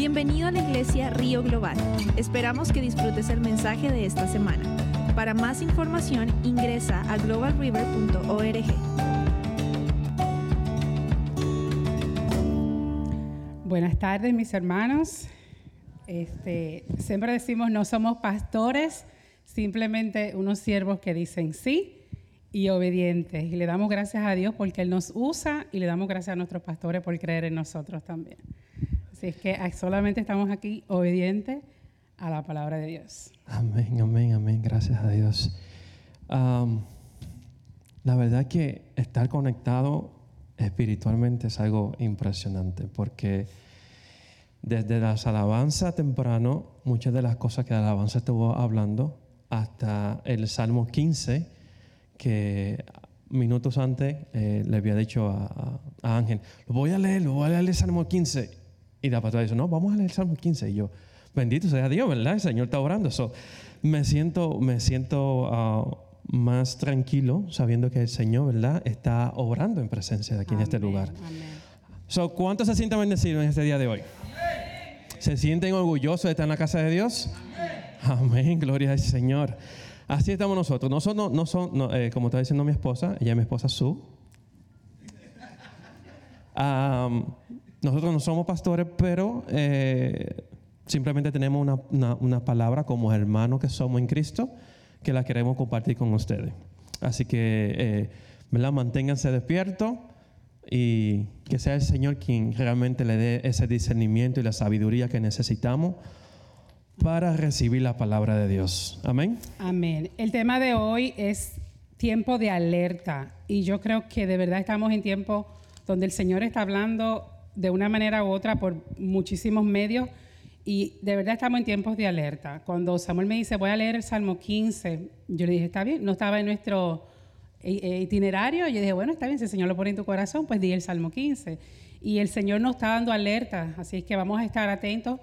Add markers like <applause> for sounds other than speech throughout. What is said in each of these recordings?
Bienvenido a la iglesia Río Global. Esperamos que disfrutes el mensaje de esta semana. Para más información ingresa a globalriver.org. Buenas tardes mis hermanos. Este, siempre decimos no somos pastores, simplemente unos siervos que dicen sí y obedientes. Y le damos gracias a Dios porque Él nos usa y le damos gracias a nuestros pastores por creer en nosotros también. Así es que solamente estamos aquí obedientes a la palabra de Dios. Amén, amén, amén. Gracias a Dios. la verdad que estar conectado espiritualmente es algo impresionante porque desde las alabanzas temprano, muchas de las cosas que la alabanza estuvo hablando, hasta el Salmo 15, que minutos antes eh, le había dicho a, Ángel, lo voy a leer, lo voy a leer el Salmo 15. Y la pastora dice, no, vamos a leer el Salmo 15. Y yo, bendito sea Dios, ¿verdad? El Señor está orando. me siento, me siento ah, más tranquilo sabiendo que el Señor, ¿verdad? Está obrando en presencia de aquí en este lugar. Amén. ¿Cuántos se sienten bendecidos en este día de hoy? ¿Se sienten orgullosos de estar en la casa de Dios? Amén, gloria al Señor. Así estamos nosotros. Nosotros no, son, eh, como está diciendo mi esposa, ella es mi esposa Sue. Nosotros no somos pastores, pero eh, simplemente tenemos una, palabra como hermanos que somos en Cristo, que la queremos compartir con ustedes. Así que, eh, ¿verdad? Manténganse despiertos y que sea el Señor quien realmente le dé ese discernimiento y la sabiduría que necesitamos para recibir la palabra de Dios. Amén. Amén. El tema de hoy es tiempo de alerta y yo creo que de verdad estamos en tiempo donde el Señor está hablando de una manera u otra por muchísimos medios y de verdad estamos en tiempos de alerta. Cuando Samuel me dice, voy a leer el Salmo 15, yo le dije, está bien, no estaba en nuestro itinerario, y yo dije, bueno, está bien, si el Señor lo pone en tu corazón, pues di el Salmo 15. Y el Señor nos está dando alerta, así es que vamos a estar atentos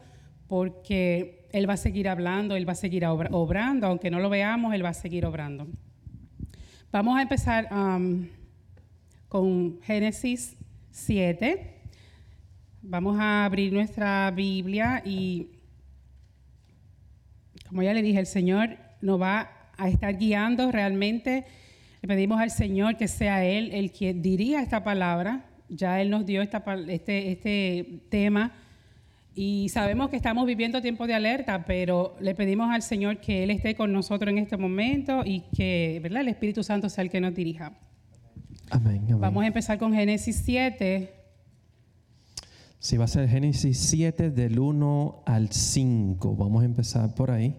porque Él va a seguir hablando, Él va a seguir obrando, aunque no lo veamos, Él va a seguir obrando. Vamos a empezar um, con Génesis 7. Vamos a abrir nuestra Biblia y, como ya le dije, el Señor nos va a estar guiando realmente le pedimos al Señor que sea Él el que diría esta palabra. Ya Él nos dio esta, este, este tema y sabemos que estamos viviendo tiempos de alerta, pero le pedimos al Señor que Él esté con nosotros en este momento y que ¿verdad? el Espíritu Santo sea el que nos dirija. Amén, amén. Vamos a empezar con Génesis 7. Sí, va a ser Génesis 7 del 1 al 5. Vamos a empezar por ahí,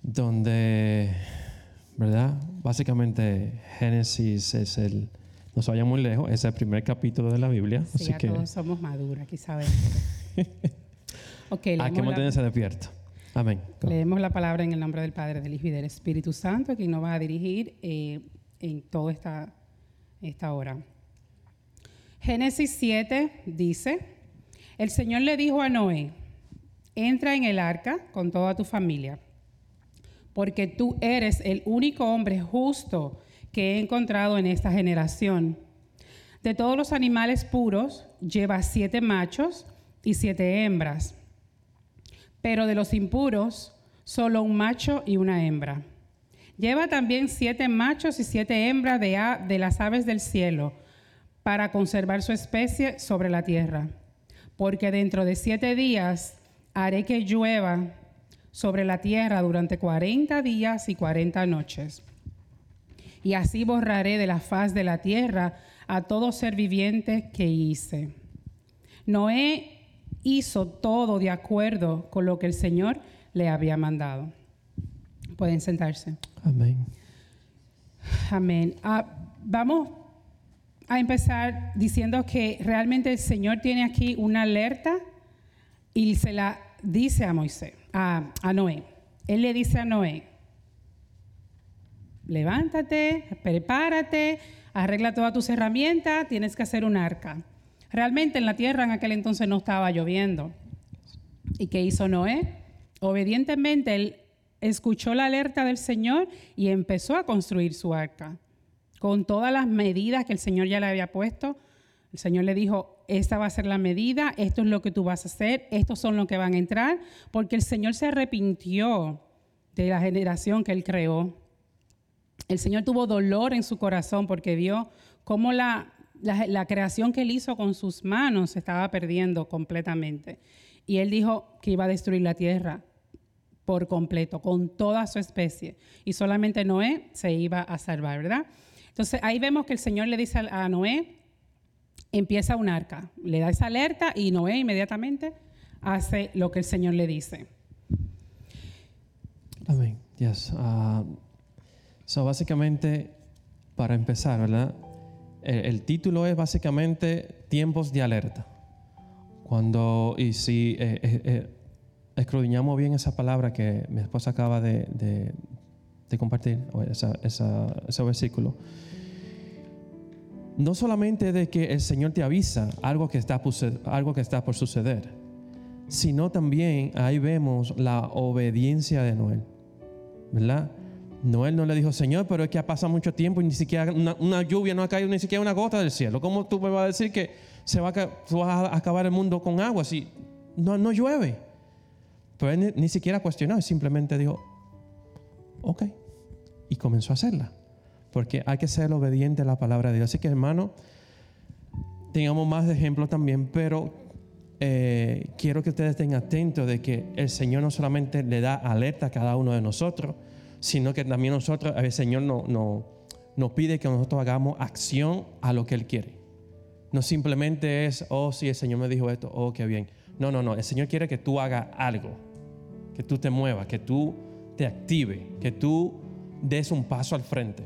donde ¿verdad? Básicamente Génesis es el, no se vaya muy lejos, es el primer capítulo de la Biblia. Sí, así que todos somos maduros, aquí sabemos. <laughs> okay, Hay que mantenerse despierto. Amén. Leemos la palabra en el nombre del Padre, del Hijo y del Espíritu Santo, que nos va a dirigir eh, en toda esta, esta hora. Génesis 7 dice, el Señor le dijo a Noé, entra en el arca con toda tu familia porque tú eres el único hombre justo que he encontrado en esta generación. De todos los animales puros, lleva siete machos y siete hembras, pero de los impuros, solo un macho y una hembra. Lleva también siete machos y siete hembras de, de las aves del cielo, para conservar su especie sobre la tierra. Porque dentro de siete días haré que llueva sobre la tierra durante cuarenta días y cuarenta noches. Y así borraré de la faz de la tierra a todo ser viviente que hice. Noé hizo todo de acuerdo con lo que el Señor le había mandado. Pueden sentarse. Amén. Amén. Ah, vamos a empezar diciendo que realmente el Señor tiene aquí una alerta y se la dice a Moisés a, Noé. Él le dice a Noé, levántate, prepárate, arregla todas tus herramientas, tienes que hacer un arca. Realmente en la tierra en aquel entonces no estaba lloviendo. ¿Y qué hizo Noé? Obedientemente él escuchó la alerta del Señor y empezó a construir su arca. Con todas las medidas que el Señor ya le había puesto, el Señor le dijo, esta va a ser la medida, esto es lo que tú vas a hacer, estos son los que van a entrar, porque el Señor se arrepintió de la generación que Él creó. El Señor tuvo dolor en su corazón porque vio cómo la, creación que Él hizo con sus manos se estaba perdiendo completamente. Y Él dijo que iba a destruir la tierra por completo, con toda su especie. Y solamente Noé se iba a salvar, ¿verdad? Entonces ahí vemos que el Señor le dice a Noé, empieza un arca, le da esa alerta y Noé inmediatamente hace lo que el Señor le dice. Amén. Yes. Uh, so básicamente, para empezar, ¿verdad? El, título es básicamente tiempos de alerta. Cuando, y si eh, eh, eh, bien esa palabra que mi esposa acaba de, de, compartir, ese versículo, no solamente de que el Señor te avisa algo que está, algo que está por suceder, sino también ahí vemos la obediencia de Noel, ¿verdad? Noel no le dijo, Señor, pero es que ha pasado mucho tiempo y ni siquiera una, lluvia no ha caído, ni siquiera una gota del cielo. ¿Cómo tú me vas a decir que se va a, vas a acabar el mundo con agua si no, no llueve? Pero él ni, siquiera cuestionó, simplemente dijo, ok, y comenzó a hacerla porque hay que ser obediente a la palabra de Dios. Así que hermano, tengamos más ejemplos también, pero eh, quiero que ustedes estén atentos de que el Señor no solamente le da alerta a cada uno de nosotros, sino que también nosotros, el Señor no, no, nos pide que nosotros hagamos acción a lo que Él quiere. No simplemente es, oh, sí, el Señor me dijo esto, oh, qué bien. No, no, no, el Señor quiere que tú hagas algo, que tú te muevas, que tú te actives, que tú des un paso al frente.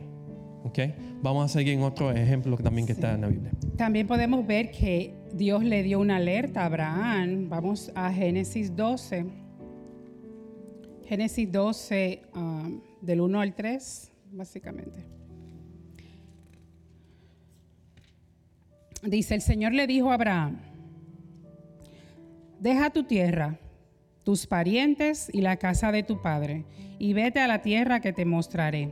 Okay. Vamos a seguir en otro ejemplo también que está en la Biblia. También podemos ver que Dios le dio una alerta a Abraham. Vamos a Génesis 12. Génesis 12, um, del 1 al 3, básicamente. Dice, el Señor le dijo a Abraham, deja tu tierra, tus parientes y la casa de tu padre, y vete a la tierra que te mostraré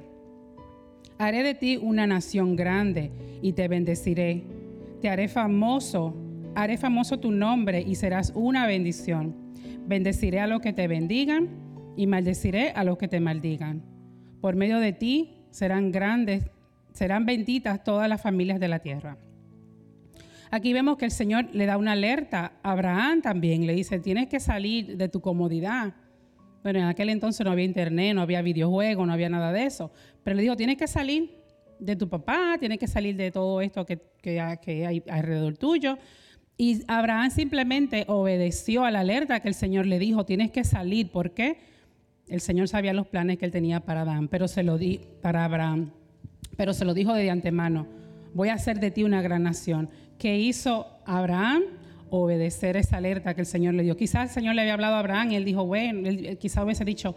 Haré de ti una nación grande y te bendeciré. Te haré famoso, haré famoso tu nombre y serás una bendición. Bendeciré a los que te bendigan y maldeciré a los que te maldigan. Por medio de ti serán grandes, serán benditas todas las familias de la tierra. Aquí vemos que el Señor le da una alerta a Abraham también. Le dice, tienes que salir de tu comodidad bueno, en aquel entonces no había internet, no había videojuegos, no había nada de eso. Pero le dijo, tienes que salir de tu papá, tienes que salir de todo esto que, hay alrededor tuyo. Y Abraham simplemente obedeció a la alerta que el Señor le dijo, tienes que salir. ¿Por qué? El Señor sabía los planes que él tenía para Adán, pero se lo di para Abraham, pero se lo dijo de antemano, voy a hacer de ti una gran nación. ¿Qué hizo Abraham? obedecer esa alerta que el Señor le dio. Quizás el Señor le había hablado a Abraham y él dijo, bueno, él, quizás hubiese dicho,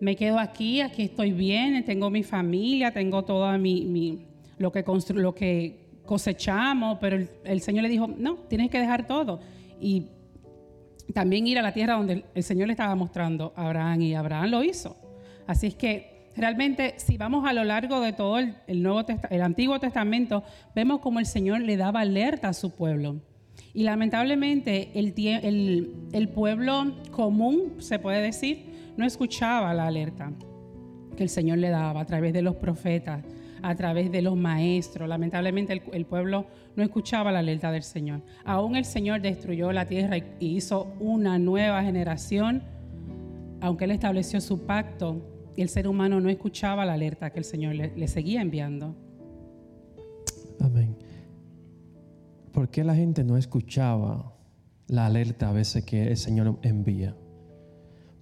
me quedo aquí, aquí estoy bien, tengo mi familia, tengo todo mi, lo, que lo que cosechamos, pero el, Señor le dijo, no, tienes que dejar todo. Y también ir a la tierra donde el, Señor le estaba mostrando a Abraham y Abraham lo hizo. Así es que realmente si vamos a lo largo de todo el, Antiguo Testamento, vemos como el Señor le daba alerta a su pueblo. Y lamentablemente el, el, pueblo común, se puede decir, no escuchaba la alerta que el Señor le daba a través de los profetas, a través de los maestros. Lamentablemente el, pueblo no escuchaba la alerta del Señor. Aún el Señor destruyó la tierra y, hizo una nueva generación, aunque Él estableció su pacto, el ser humano no escuchaba la alerta que el Señor le seguía enviando. Amén. ¿Por qué la gente no escuchaba la alerta a veces que el Señor envía?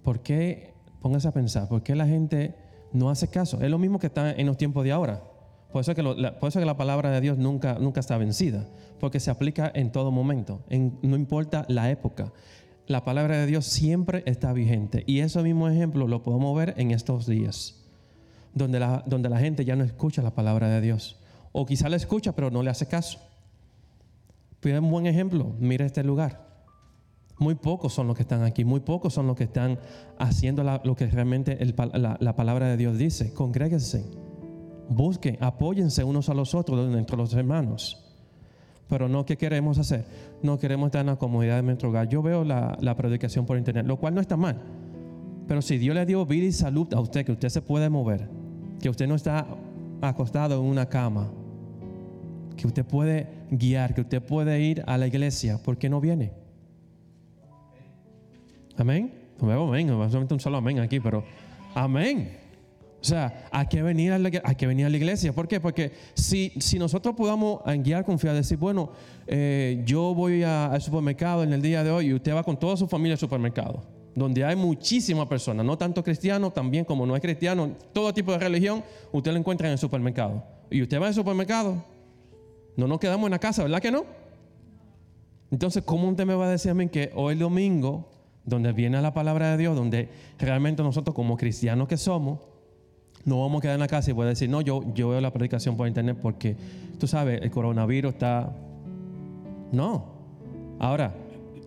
¿Por qué, póngase a pensar, por qué la gente no hace caso? Es lo mismo que está en los tiempos de ahora. Por eso, que la, por eso que la palabra de Dios nunca, nunca está vencida, porque se aplica en todo momento, no importa la época. La palabra de Dios siempre está vigente. Y ese mismo ejemplo lo podemos ver en estos días, donde la, donde la gente ya no escucha la palabra de Dios. O quizá la escucha, pero no le hace caso. Pues un buen ejemplo, mira este lugar. Muy pocos son los que están aquí, muy pocos son los que están haciendo lo que realmente la, palabra de Dios dice. Congréguense, busquen, apóyense unos a los otros entre los hermanos. Pero no, ¿qué queremos hacer? No queremos estar en la comodidad de nuestro hogar. Yo veo la, la predicación por internet, lo cual no está mal. Pero si Dios le dio vida y salud a usted, que usted se puede mover, que usted no está acostado en una cama, que usted puede guiar, que usted puede ir a la iglesia, ¿por qué no viene? Amén. No amén, solamente un solo amén aquí, pero amén. O sea, hay que venir a la, hay a la iglesia. ¿Por qué? Porque si, si nosotros podamos guiar confiar, decir, bueno, eh, yo voy al supermercado en el día de hoy y usted va con toda su familia al supermercado, donde hay muchísimas personas, no tanto cristianos, también como no es cristiano, todo tipo de religión, usted lo encuentra en el supermercado. Y usted va al supermercado, no nos quedamos en la casa, ¿verdad que no? Entonces, ¿cómo usted me va a decir a mí que hoy domingo, donde viene la palabra de Dios, donde realmente nosotros como cristianos que somos, no vamos a quedar en la casa y voy a decir, no, yo, yo veo la predicación por internet porque, tú sabes, el coronavirus está... No. Ahora,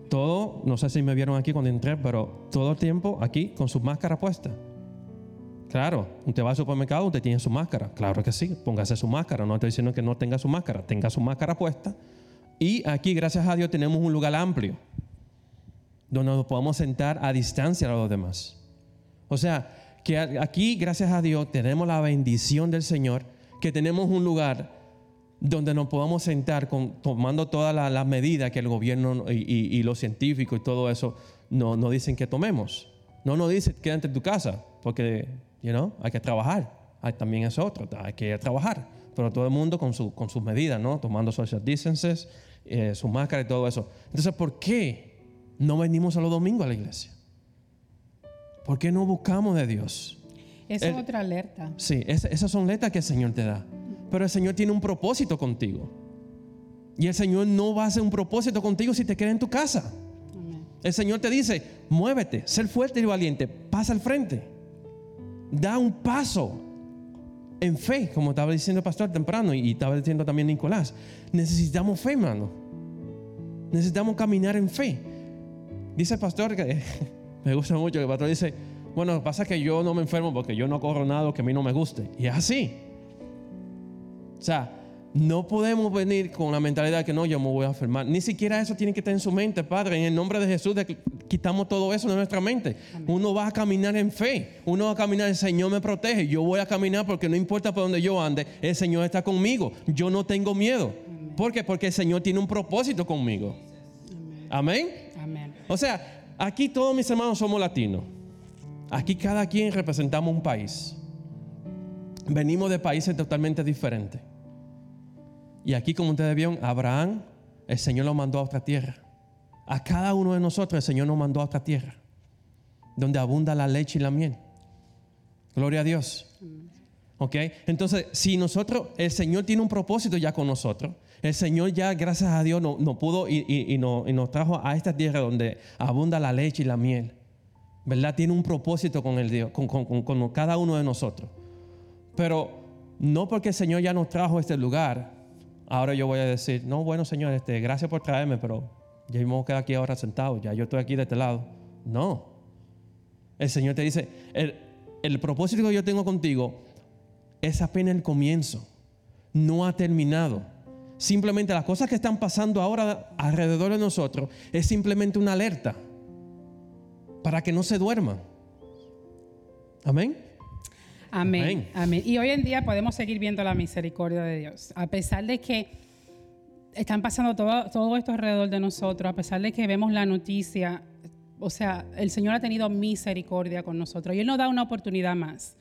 todo, no sé si me vieron aquí cuando entré, pero todo el tiempo aquí con su máscara puesta. Claro, usted va al supermercado, usted tiene su máscara. Claro que sí, póngase su máscara. No estoy diciendo que no tenga su máscara, tenga su máscara puesta. Y aquí, gracias a Dios, tenemos un lugar amplio donde nos podamos sentar a distancia a los demás. O sea, que aquí, gracias a Dios, tenemos la bendición del Señor, que tenemos un lugar donde nos podamos sentar tomando todas las medidas que el gobierno y, los científicos y todo eso nos no dicen que tomemos. No nos dicen quédate en tu casa, porque you know, hay que trabajar. Hay, también es otro, hay que trabajar. Pero todo el mundo con, su, con sus medidas, ¿no? tomando social distances, eh, su máscara y todo eso. Entonces, ¿por qué no venimos a los domingos a la iglesia? ¿Por qué no buscamos de Dios? Esa es otra alerta. Sí, esas son alertas que el Señor te da. Pero el Señor tiene un propósito contigo. Y el Señor no va a hacer un propósito contigo si te quedas en tu casa. El Señor te dice, muévete, ser fuerte y valiente, pasa al frente. Da un paso en fe, como estaba diciendo el pastor temprano y estaba diciendo también Nicolás. Necesitamos fe, hermano. Necesitamos caminar en fe. Dice el pastor que <laughs> me gusta mucho que el patrón dice, bueno, pasa que yo no me enfermo porque yo no corro nada que a mí no me guste. Y es así. O sea, no podemos venir con la mentalidad que no, yo me voy a enfermar. Ni siquiera eso tiene que estar en su mente, Padre. En el nombre de Jesús quitamos todo eso de nuestra mente. Uno va a caminar en fe. Uno va a caminar, el Señor me protege. Yo voy a caminar porque no importa por donde yo ande, el Señor está conmigo. Yo no tengo miedo. ¿Por qué? Porque el Señor tiene un propósito conmigo. Amén. Amén. O sea, Aquí todos mis hermanos somos latinos. Aquí cada quien representamos un país. Venimos de países totalmente diferentes. Y aquí, como ustedes vieron, Abraham, el Señor lo mandó a otra tierra. A cada uno de nosotros el Señor nos mandó a otra tierra, donde abunda la leche y la miel. Gloria a Dios. ¿Ok? Entonces, si nosotros, el Señor tiene un propósito ya con nosotros, el Señor ya, gracias a Dios, no, pudo y, nos trajo a esta tierra donde abunda la leche y la miel. ¿Verdad? Tiene un propósito con, el Dios, con, cada uno de nosotros. Pero no porque el Señor ya nos trajo a este lugar, ahora yo voy a decir, no, bueno, Señor, este, gracias por traerme, pero ya me voy a quedar aquí ahora sentado, ya yo estoy aquí de este lado. No. El Señor te dice, el propósito que yo tengo contigo es apenas el comienzo, no ha terminado. Simplemente las cosas que están pasando ahora alrededor de nosotros es simplemente una alerta para que no se duerman. Amén. Amén. Amén. Y hoy en día podemos seguir viendo la misericordia de Dios. A pesar de que están pasando todo, todo esto alrededor de nosotros, a pesar de que vemos la noticia, o sea, el Señor ha tenido misericordia con nosotros y Él nos da una oportunidad más.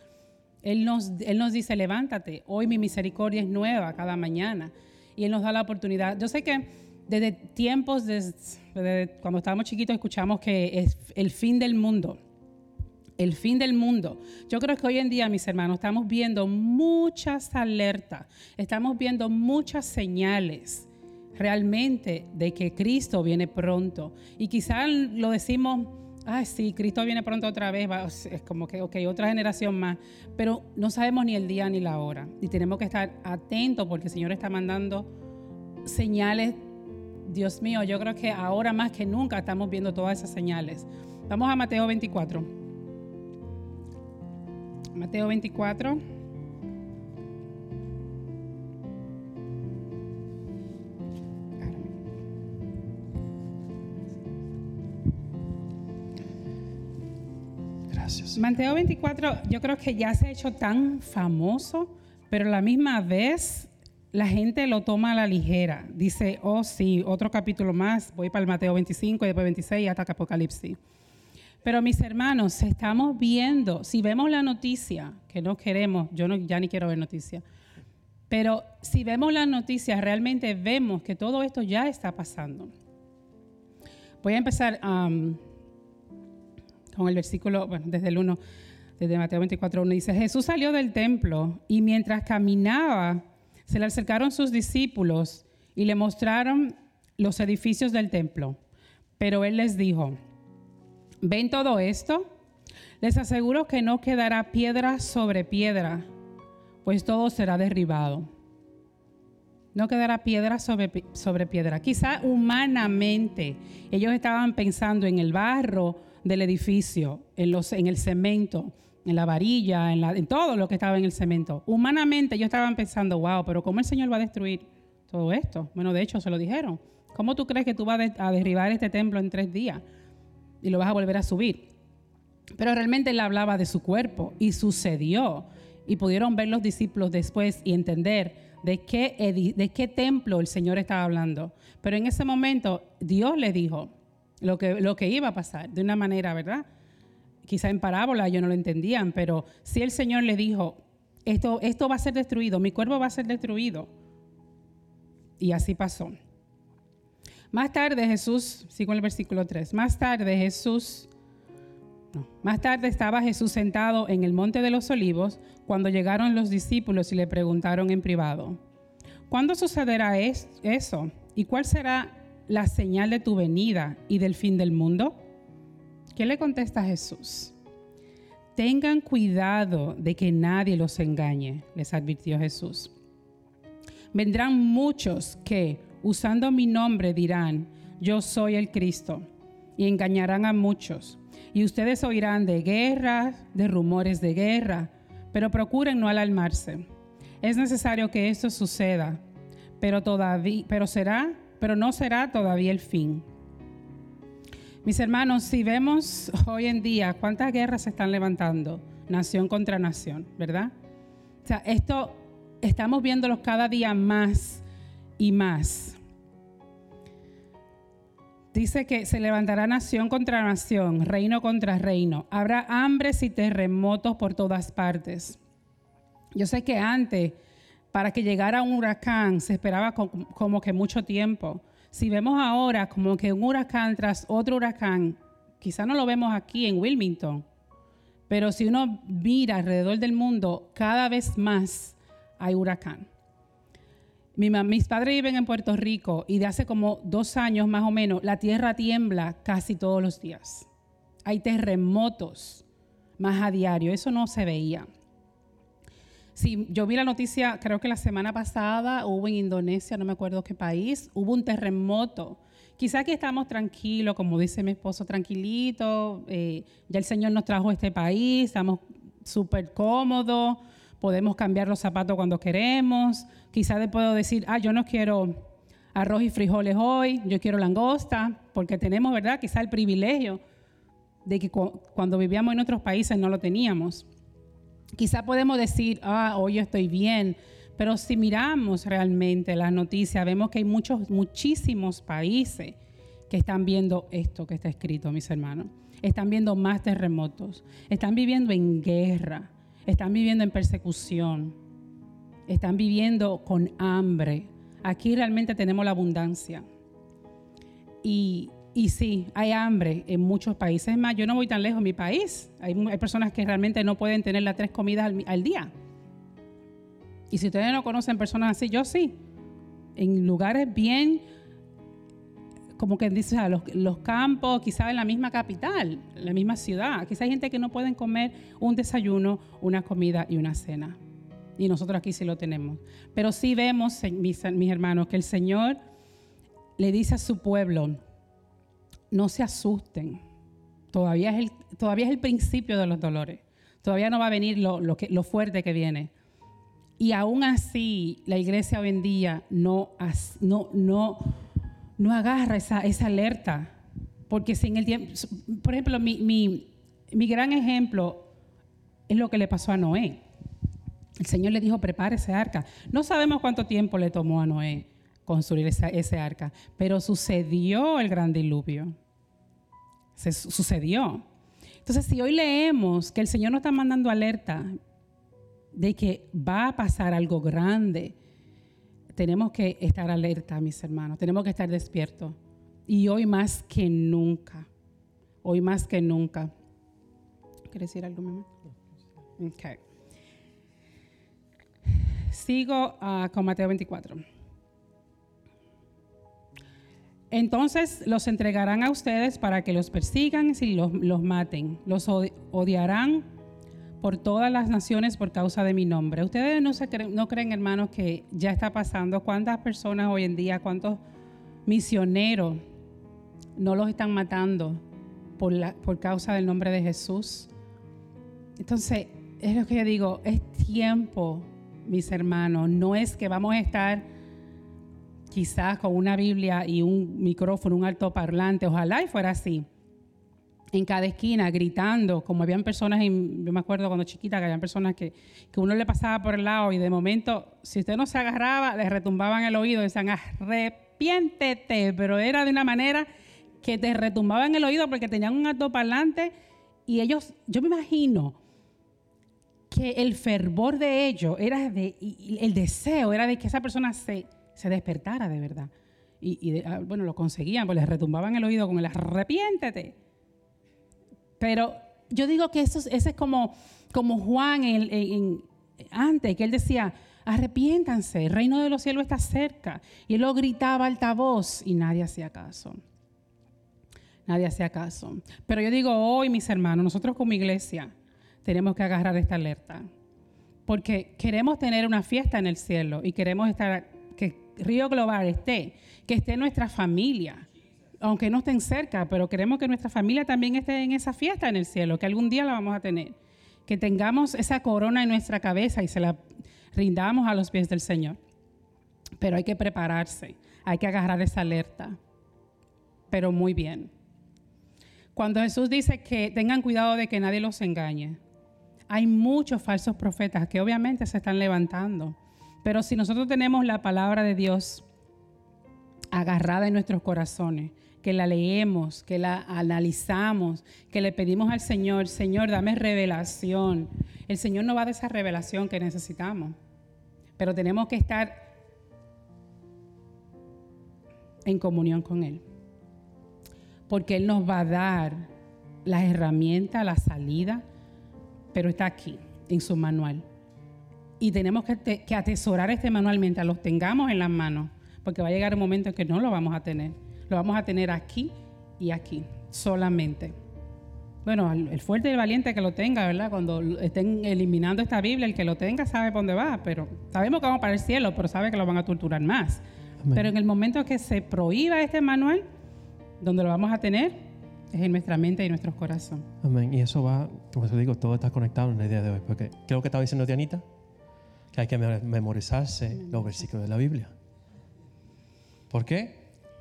Él nos, Él nos dice, levántate, hoy mi misericordia es nueva cada mañana y Él nos da la oportunidad. Yo sé que desde tiempos, desde, cuando estábamos chiquitos, escuchamos que es el fin del mundo. El fin del mundo. Yo creo que hoy en día, mis hermanos, estamos viendo muchas alertas, estamos viendo muchas señales realmente de que Cristo viene pronto. Y quizás lo decimos, ay, sí, Cristo viene pronto otra vez, es como que, ok, otra generación más, pero no sabemos ni el día ni la hora. Y tenemos que estar atentos porque el Señor está mandando señales. Dios mío, yo creo que ahora más que nunca estamos viendo todas esas señales. Vamos a Mateo 24. Mateo 24. Mateo 24 yo creo que ya se ha hecho tan famoso, pero a la misma vez la gente lo toma a la ligera. Dice, oh sí, otro capítulo más, voy para el Mateo 25 y después 26 hasta Apocalipsis. Pero mis hermanos, estamos viendo, si vemos la noticia, que no queremos, yo no, ya ni quiero ver noticias, pero si vemos las noticias, realmente vemos que todo esto ya está pasando. Voy a empezar um, con el versículo, bueno, desde el 1, desde Mateo 24, 1, dice, Jesús salió del templo y mientras caminaba, se le acercaron sus discípulos y le mostraron los edificios del templo. Pero él les dijo, ¿ven todo esto? Les aseguro que no quedará piedra sobre piedra, pues todo será derribado. No quedará piedra sobre, sobre piedra. Quizá humanamente ellos estaban pensando en el barro del edificio, en, los, en el cemento, en la varilla, en, la, en todo lo que estaba en el cemento. Humanamente ellos estaban pensando, wow, pero ¿cómo el Señor va a destruir todo esto? Bueno, de hecho se lo dijeron. ¿Cómo tú crees que tú vas a derribar este templo en tres días y lo vas a volver a subir? Pero realmente él hablaba de su cuerpo y sucedió. Y pudieron ver los discípulos después y entender de qué, de qué templo el Señor estaba hablando. Pero en ese momento Dios le dijo lo que, lo que iba a pasar de una manera, ¿verdad? Quizá en parábola ellos no lo entendían, pero si el Señor le dijo, esto, esto va a ser destruido, mi cuerpo va a ser destruido. Y así pasó. Más tarde Jesús, sigo el versículo 3, más tarde Jesús, más tarde estaba Jesús sentado en el monte de los olivos cuando llegaron los discípulos y le preguntaron en privado, ¿cuándo sucederá eso? ¿Y cuál será la señal de tu venida y del fin del mundo? ¿Qué le contesta Jesús? Tengan cuidado de que nadie los engañe, les advirtió Jesús. Vendrán muchos que, usando mi nombre, dirán, yo soy el Cristo, y engañarán a muchos. Y ustedes oirán de guerra, de rumores de guerra, pero procuren no alarmarse. Es necesario que esto suceda, pero todavía, pero será, pero no será todavía el fin. Mis hermanos, si vemos hoy en día cuántas guerras se están levantando, nación contra nación, ¿verdad? O sea, esto estamos viéndolo cada día más y más. Dice que se levantará nación contra nación, reino contra reino. Habrá hambres y terremotos por todas partes. Yo sé que antes, para que llegara un huracán, se esperaba como que mucho tiempo. Si vemos ahora como que un huracán tras otro huracán, quizá no lo vemos aquí en Wilmington, pero si uno mira alrededor del mundo, cada vez más hay huracán mis padres viven en Puerto Rico y de hace como dos años más o menos la tierra tiembla casi todos los días. Hay terremotos más a diario, eso no se veía. Sí, yo vi la noticia, creo que la semana pasada hubo en Indonesia, no me acuerdo qué país, hubo un terremoto. Quizá aquí estamos tranquilos, como dice mi esposo, tranquilitos. Eh, ya el Señor nos trajo a este país, estamos súper cómodos podemos cambiar los zapatos cuando queremos. Quizás le puedo decir, ah, yo no quiero arroz y frijoles hoy, yo quiero langosta, porque tenemos, ¿verdad? Quizá el privilegio de que cuando vivíamos en otros países no lo teníamos. Quizá podemos decir, ah, hoy yo estoy bien, pero si miramos realmente las noticias, vemos que hay muchos, muchísimos países que están viendo esto que está escrito, mis hermanos. Están viendo más terremotos, están viviendo en guerra, están viviendo en persecución, están viviendo con hambre. Aquí realmente tenemos la abundancia. Y, y sí, hay hambre en muchos países. Es más, yo no voy tan lejos en mi país. Hay, personas que realmente no pueden tener las tres comidas al, día. Y si ustedes no conocen personas así, yo sí. En lugares bien como que dice, los, los campos, quizás en la misma capital, en la misma ciudad. Quizás hay gente que no pueden comer un desayuno, una comida y una cena. Y nosotros aquí sí lo tenemos. Pero sí vemos, mis hermanos, que el Señor le dice a su pueblo, no se asusten. Todavía es el, todavía es el principio de los dolores. Todavía no va a venir lo, lo, fuerte que viene. Y aún así, la iglesia hoy no, no, no, agarra esa, esa alerta. Porque si en el tiempo, por ejemplo, mi, mi gran ejemplo es lo que le pasó a Noé. El Señor le dijo, prepare ese arca. No sabemos cuánto tiempo le tomó a Noé construir ese arca, pero sucedió el gran diluvio. Se, sucedió. Entonces, si hoy leemos que el Señor nos está mandando alerta de que va a pasar algo grande, tenemos que estar alerta, mis hermanos, tenemos que estar despiertos. Y hoy más que nunca, hoy más que nunca. ¿Quieres decir algo, mamá? Okay. Sigo uh, con Mateo 24. Entonces los entregarán a ustedes para que los persigan y los, los maten. Los odiarán por todas las naciones por causa de mi nombre. Ustedes no, creen, no creen, hermanos, que ya está pasando. ¿Cuántas personas hoy en día, cuántos misioneros no los están matando por, la, por causa del nombre de Jesús? Entonces, es lo que yo digo, es tiempo, mis hermanos. No es que vamos a estar quizás con una Biblia y un micrófono, un altoparlante, ojalá y fuera así, en cada esquina gritando, como habían personas, yo me acuerdo cuando chiquita que habían personas que, que uno le pasaba por el lado y de momento, si usted no se agarraba, le retumbaban el oído y decían, arrepiéntete, pero era de una manera que te retumbaba en el oído porque tenían un altoparlante y ellos, yo me imagino que el fervor de ellos era de, el deseo era de que esa persona se se despertara de verdad. Y, ah, bueno, lo conseguían, pues les retumbaban el oído con el arrepiéntete. Pero yo digo que eso, ese es como, Juan en, antes, que él decía, arrepiéntanse, el reino de los cielos está cerca. Y él lo gritaba altavoz y nadie hacía caso. Nadie hacía caso. Pero yo digo, hoy mis hermanos, nosotros como iglesia tenemos que agarrar esta alerta. Porque queremos tener una fiesta en el cielo y queremos estar Río Global esté, que esté nuestra familia, aunque no estén cerca, pero queremos que nuestra familia también esté en esa fiesta en el cielo, que algún día la vamos a tener, que tengamos esa corona en nuestra cabeza y se la rindamos a los pies del Señor. Pero hay que prepararse, hay que agarrar esa alerta, pero muy bien. Cuando Jesús dice que tengan cuidado de que nadie los engañe, hay muchos falsos profetas que obviamente se están levantando pero si nosotros tenemos la palabra de Dios agarrada en nuestros corazones, que la leemos, que la analizamos, que le pedimos al Señor, Señor, dame revelación. El Señor nos va a dar esa revelación que necesitamos. Pero tenemos que estar en comunión con Él. Porque Él nos va a dar las herramientas, la salida, pero está aquí, en su manual y tenemos que, atesorar este manual mientras los tengamos en las manos, porque va a llegar un momento en que no lo vamos a tener. Lo vamos a tener aquí y aquí, solamente. Bueno, el fuerte y el valiente que lo tenga, ¿verdad? Cuando estén eliminando esta Biblia, el que lo tenga sabe por dónde va, pero sabemos que vamos para el cielo, pero sabe que lo van a torturar más. Pero en el momento que se prohíba este manual, donde lo vamos a tener es en nuestra mente y nuestros corazones. Amén. Y eso va, como eso digo, todo está conectado en el día de hoy. Porque, ¿qué es lo que estaba diciendo Dianita? Que hay que memorizarse los versículos de la Biblia. ¿Por qué?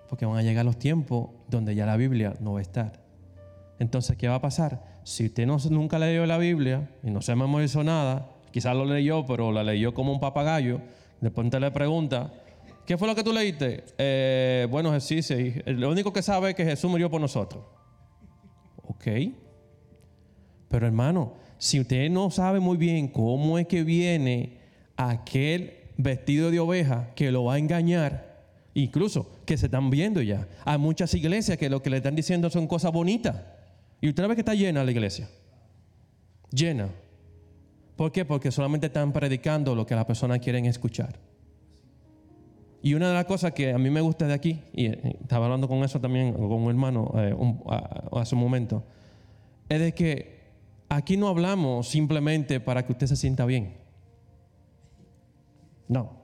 Porque van a llegar los tiempos donde ya la Biblia no va a estar. Entonces, ¿qué va a pasar? Si usted no, nunca leyó la Biblia y no se memorizó nada, quizás lo leyó, pero la leyó como un papagayo, después usted le pregunta, ¿qué fue lo que tú leíste? Eh, bueno, Jesús, lo único que sabe es que Jesús murió por nosotros. Ok. Pero hermano, si usted no sabe muy bien cómo es que viene aquel vestido de oveja que lo va a engañar, incluso que se están viendo ya. Hay muchas iglesias que lo que le están diciendo son cosas bonitas. Y usted ve que está llena la iglesia. Llena. ¿Por qué? Porque solamente están predicando lo que las personas quieren escuchar. Y una de las cosas que a mí me gusta de aquí, y eh, estaba hablando con eso también con un hermano eh, hace un momento, es de que aquí no hablamos simplemente para que usted se sienta bien. No.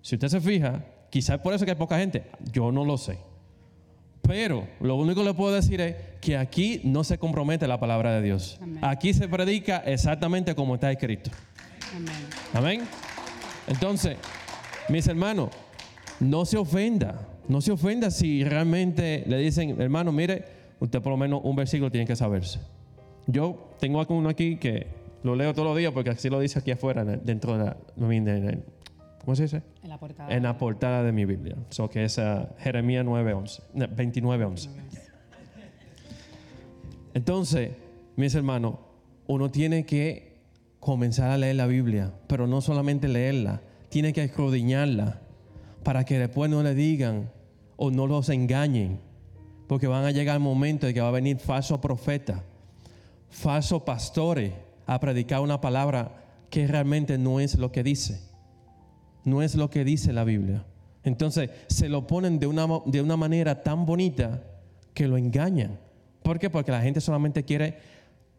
Si usted se fija, quizás por eso que hay poca gente. Yo no lo sé. Pero lo único que le puedo decir es que aquí no se compromete la palabra de Dios. Aquí se predica exactamente como está escrito. Amén. Amén. Entonces, mis hermanos, no se ofenda. No se ofenda si realmente le dicen, hermano, mire, usted por lo menos un versículo tiene que saberse. Yo tengo uno aquí que lo leo todos los días porque así lo dice aquí afuera, dentro de la, ¿cómo se dice? En la portada. En la portada de mi Biblia. So que es ah, Jeremías 9:11, no, 29:11. Entonces, mis hermanos, uno tiene que comenzar a leer la Biblia, pero no solamente leerla, tiene que escudriñarla para que después no le digan o no los engañen, porque van a llegar el momento de que va a venir falso profeta, falsos pastores a predicar una palabra que realmente no es lo que dice, no es lo que dice la Biblia. Entonces se lo ponen de una, de una manera tan bonita que lo engañan. ¿Por qué? Porque la gente solamente quiere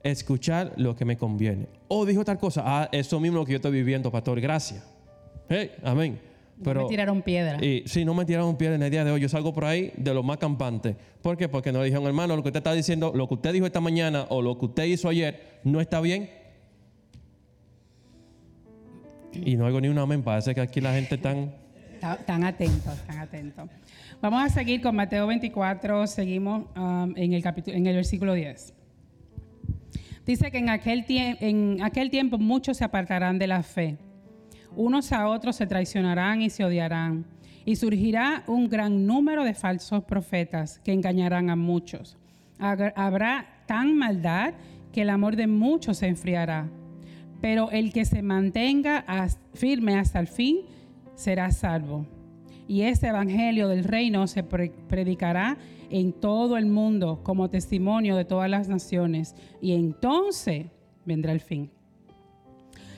escuchar lo que me conviene. O dijo tal cosa, ah, eso mismo que yo estoy viviendo, pastor, gracias. Hey, amén. No me tiraron piedra. Y sí, no me tiraron piedra en el día de hoy. Yo salgo por ahí de lo más campante. ¿Por qué? Porque nos dijeron, hermano, lo que usted está diciendo, lo que usted dijo esta mañana o lo que usted hizo ayer, no está bien. Y no hago ni un amén. Parece que aquí la gente tan... Ta- Tan atentos, tan atentos. Vamos a seguir con Mateo 24, seguimos um, en, el capítulo, en el versículo 10. Dice que en aquel, en aquel tiempo muchos se apartarán de la fe. Unos a otros se traicionarán y se odiarán. Y surgirá un gran número de falsos profetas que engañarán a muchos. Habrá tan maldad que el amor de muchos se enfriará. Pero el que se mantenga firme hasta el fin será salvo. Y este evangelio del reino se pre- predicará en todo el mundo como testimonio de todas las naciones. Y entonces vendrá el fin.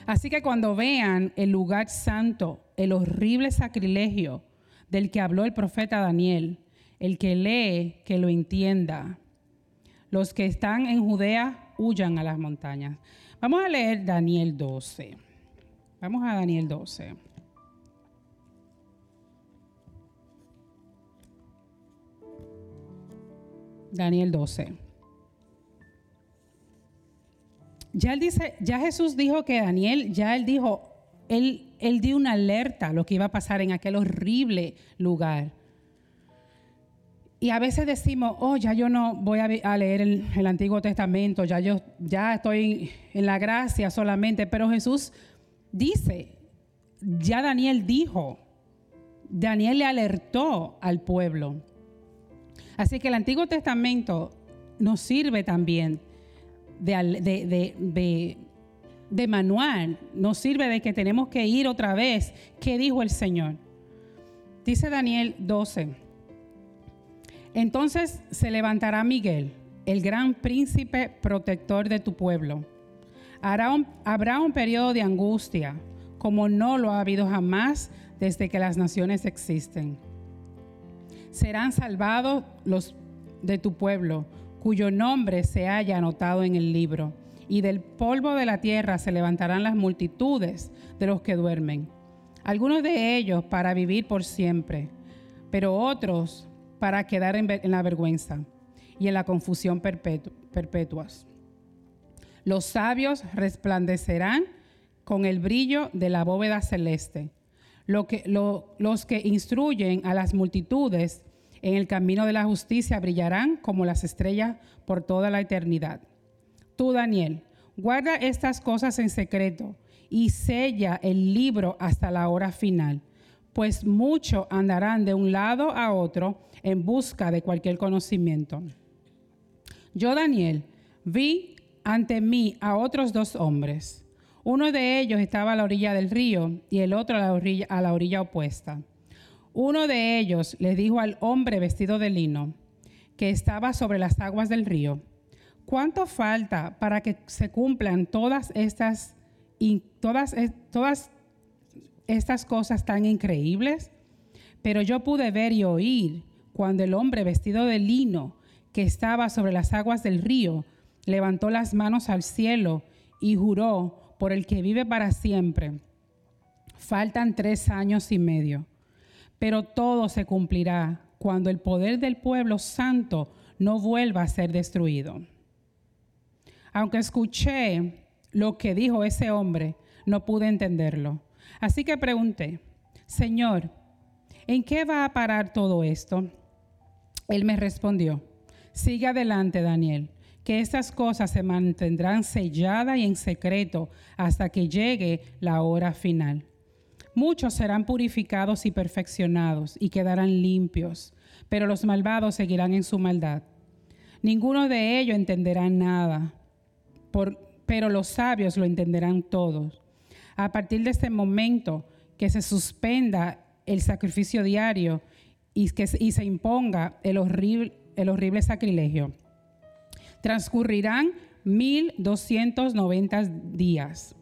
Así que cuando vean el lugar santo, el horrible sacrilegio del que habló el profeta Daniel, el que lee, que lo entienda. Los que están en Judea huyan a las montañas. Vamos a leer Daniel 12. Vamos a Daniel 12. Daniel 12. Ya él dice, ya Jesús dijo que Daniel, ya él dijo, él, él dio una alerta a lo que iba a pasar en aquel horrible lugar. Y a veces decimos, oh, ya yo no voy a, leer el, Antiguo Testamento, ya yo ya estoy en la gracia solamente. Pero Jesús dice, ya Daniel dijo, Daniel le alertó al pueblo. Así que el Antiguo Testamento nos sirve también de- de manual, nos sirve de que tenemos que ir otra vez. ¿Qué dijo el Señor? Dice Daniel 12. Entonces se levantará Miguel, el gran príncipe protector de tu pueblo. Habrá un periodo de angustia, como no lo ha habido jamás desde que las naciones existen serán salvados los de tu pueblo, cuyo nombre se haya anotado en el libro. Y del polvo de la tierra se levantarán las multitudes de los que duermen. Algunos de ellos para vivir por siempre, pero otros para quedar en, la vergüenza y en la confusión perpetu- perpetuas. Los sabios resplandecerán con el brillo de la bóveda celeste. Lo que- lo- los que instruyen a las multitudes en el camino de la justicia brillarán como las estrellas por toda la eternidad. Tú, Daniel, guarda estas cosas en secreto y sella el libro hasta la hora final, pues muchos andarán de un lado a otro en busca de cualquier conocimiento. Yo, Daniel, vi ante mí a otros dos hombres. Uno de ellos estaba a la orilla del río y el otro a la orilla, opuesta. Uno de ellos le dijo al hombre vestido de lino, que estaba sobre las aguas del río, ¿cuánto falta para que se cumplan todas estas, todas, todas estas cosas tan increíbles? Pero yo pude ver y oír cuando el hombre vestido de lino que estaba sobre las aguas del río levantó las manos al cielo y juró por el que vive para siempre. Faltan tres años y medio, pero todo se cumplirá cuando el poder del pueblo santo no vuelva a ser destruido. Aunque escuché lo que dijo ese hombre, no pude entenderlo. Así que pregunté, Señor, ¿en qué va a parar todo esto? Él me respondió, sigue adelante, Daniel, que estas cosas se mantendrán selladas y en secreto hasta que llegue la hora final. Muchos serán purificados y perfeccionados y quedarán limpios, pero los malvados seguirán en su maldad. Ninguno de ellos entenderá nada, pero los sabios lo entenderán todos. A partir de este momento, que se suspenda el sacrificio diario y que y se imponga el horrible, el horrible sacrilegio. Transcurrirán 1290 días.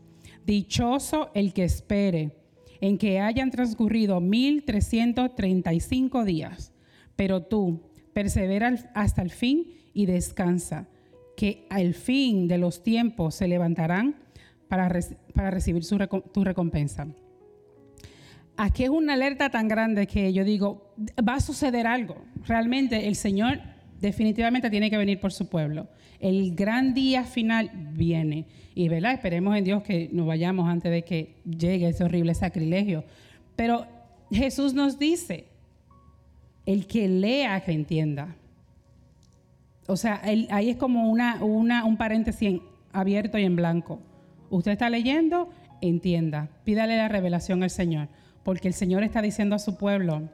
Dichoso el que espere, en que hayan transcurrido 1335 días. Pero tú, persevera hasta el fin y descansa, que al fin de los tiempos se levantarán para, recibir su, tu recompensa. Aquí es una alerta tan grande que yo digo, va a suceder algo. Realmente el Señor definitivamente tiene que venir por su pueblo. El gran día final viene. Y ¿verdad? esperemos en Dios que nos vayamos antes de que llegue ese horrible sacrilegio. Pero Jesús nos dice, el que lea que entienda. O sea, ahí es como una, una, un paréntesis abierto y en blanco. Usted está leyendo, entienda. Pídale la revelación al Señor. Porque el Señor está diciendo a su pueblo,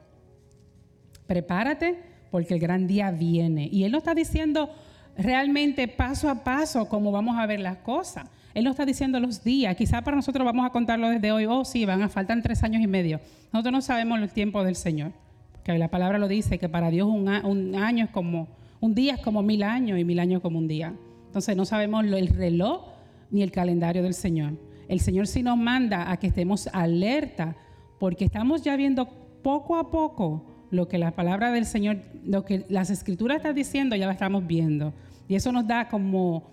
prepárate porque el gran día viene. Y Él no está diciendo realmente paso a paso cómo vamos a ver las cosas. Él no está diciendo los días. Quizá para nosotros vamos a contarlo desde hoy. Oh, sí, van a faltar tres años y medio. Nosotros no sabemos el tiempo del Señor. Porque la palabra lo dice, que para Dios un, año es como, un día es como mil años y mil años como un día. Entonces no sabemos el reloj ni el calendario del Señor. El Señor sí nos manda a que estemos alerta, porque estamos ya viendo poco a poco lo que la palabra del Señor, lo que las escrituras están diciendo, ya lo estamos viendo. Y eso nos da como,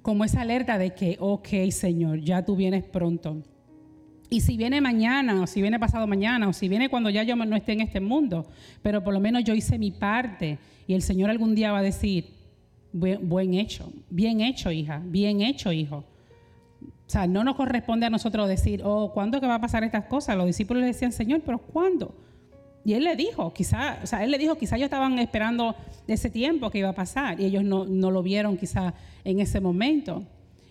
como esa alerta de que, ok, Señor, ya tú vienes pronto. Y si viene mañana, o si viene pasado mañana, o si viene cuando ya yo no esté en este mundo, pero por lo menos yo hice mi parte y el Señor algún día va a decir, buen, hecho, bien hecho, hija, bien hecho, hijo. Sea, no nos corresponde a nosotros decir, oh, ¿cuándo que va a pasar estas cosas? Los discípulos le decían, Señor, pero ¿cuándo? Y él le dijo, quizá, o sea, él le dijo, quizá ellos estaban esperando ese tiempo que iba a pasar y ellos no, no lo vieron quizá en ese momento.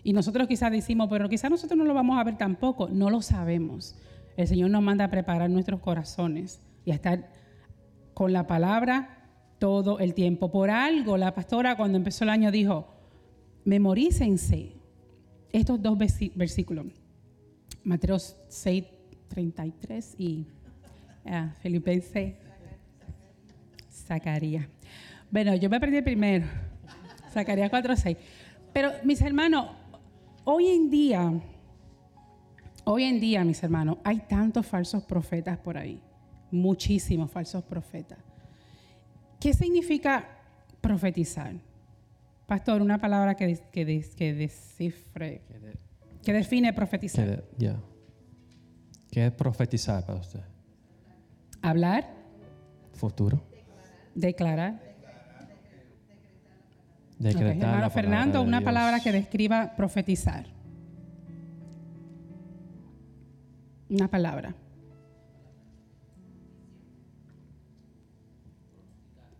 Y nosotros quizás decimos, pero quizás nosotros no lo vamos a ver tampoco. No lo sabemos. El Señor nos manda a preparar nuestros corazones y a estar con la palabra todo el tiempo. Por algo, la pastora cuando empezó el año dijo, memorícense estos dos versículos. Mateo 6, 33 y ah, Filipenses, Zacarías. Bueno, yo me aprendí primero, Zacarías 4, 6. Pero mis hermanos, Hoy en día, hoy en día, mis hermanos, hay tantos falsos profetas por ahí, muchísimos falsos profetas. ¿Qué significa profetizar? Pastor, una palabra que, que, que descifre, que define profetizar. ¿Qué es profetizar para usted? Hablar. Futuro. Declarar. Hermano Fernando, una palabra que describa profetizar. Una palabra.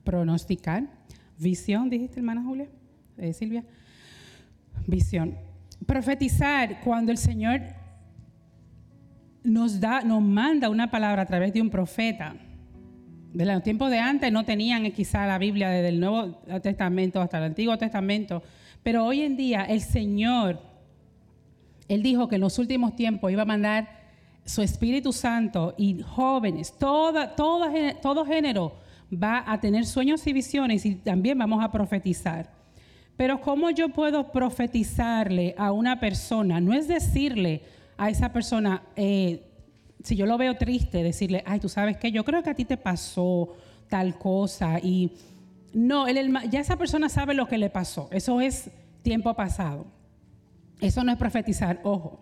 Pronosticar. Visión, dijiste, hermana Julia, eh, Silvia. Visión. Profetizar cuando el Señor nos da, nos manda una palabra a través de un profeta de los tiempos de antes no tenían quizá la Biblia desde el Nuevo Testamento hasta el Antiguo Testamento, pero hoy en día el Señor, Él dijo que en los últimos tiempos iba a mandar su Espíritu Santo y jóvenes, toda, todo género va a tener sueños y visiones y también vamos a profetizar. Pero ¿cómo yo puedo profetizarle a una persona? No es decirle a esa persona, eh, si yo lo veo triste, decirle, ay, tú sabes que yo creo que a ti te pasó tal cosa y no, ya esa persona sabe lo que le pasó, eso es tiempo pasado. Eso no es profetizar, ojo,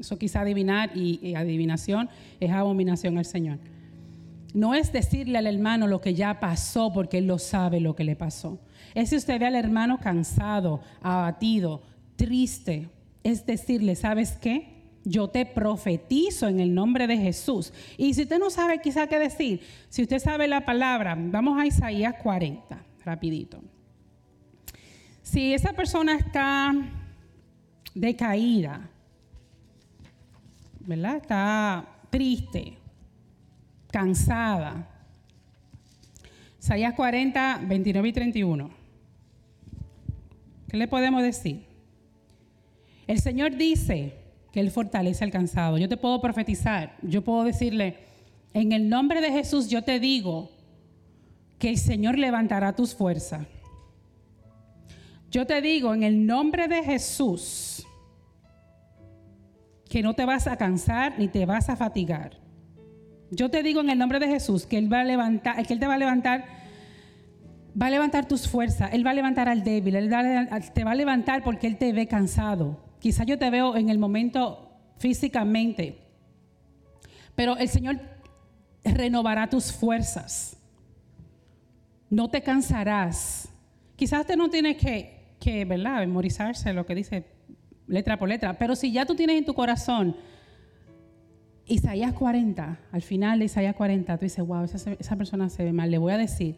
eso quizá adivinar y, y adivinación es abominación al Señor. No es decirle al hermano lo que ya pasó porque él lo sabe lo que le pasó. Es si usted ve al hermano cansado, abatido, triste, es decirle, ¿sabes qué? yo te profetizo en el nombre de Jesús. Y si usted no sabe quizá qué decir, si usted sabe la palabra, vamos a Isaías 40, rapidito. Si esa persona está decaída, ¿verdad? Está triste, cansada. Isaías 40, 29 y 31. ¿Qué le podemos decir? El Señor dice que Él fortalece al cansado. Yo te puedo profetizar, yo puedo decirle, en el nombre de Jesús yo te digo que el Señor levantará tus fuerzas. Yo te digo en el nombre de Jesús que no te vas a cansar ni te vas a fatigar. Yo te digo en el nombre de Jesús que Él va a levantar, que Él te va a levantar, va a levantar tus fuerzas, Él va a levantar al débil, Él te va a levantar porque Él te ve cansado. Quizá yo te veo en el momento físicamente, pero el Señor renovará tus fuerzas. No te cansarás. Quizás usted no tiene que que, ¿verdad?, memorizarse lo que dice letra por letra, pero si ya tú tienes en tu corazón Isaías 40, al final de Isaías 40, tú dices, wow, esa persona se ve mal, le voy a decir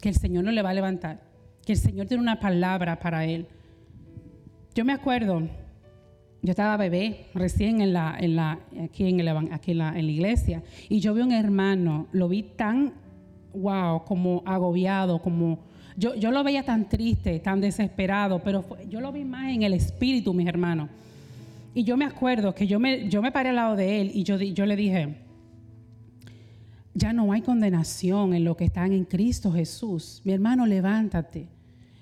que el Señor no le va a levantar, que el Señor tiene una palabra para él. Yo me acuerdo, yo estaba bebé recién en la, en la, aquí, en, aquí la, en la iglesia y yo vi un hermano, lo vi tan, wow, como agobiado, como yo, lo veía tan triste, tan desesperado, pero yo lo vi más en el espíritu, mis hermanos. Y yo me acuerdo que yo me, yo me paré al lado de él y yo, yo le dije, ya no hay condenación en lo que están en Cristo Jesús. Mi hermano, levántate.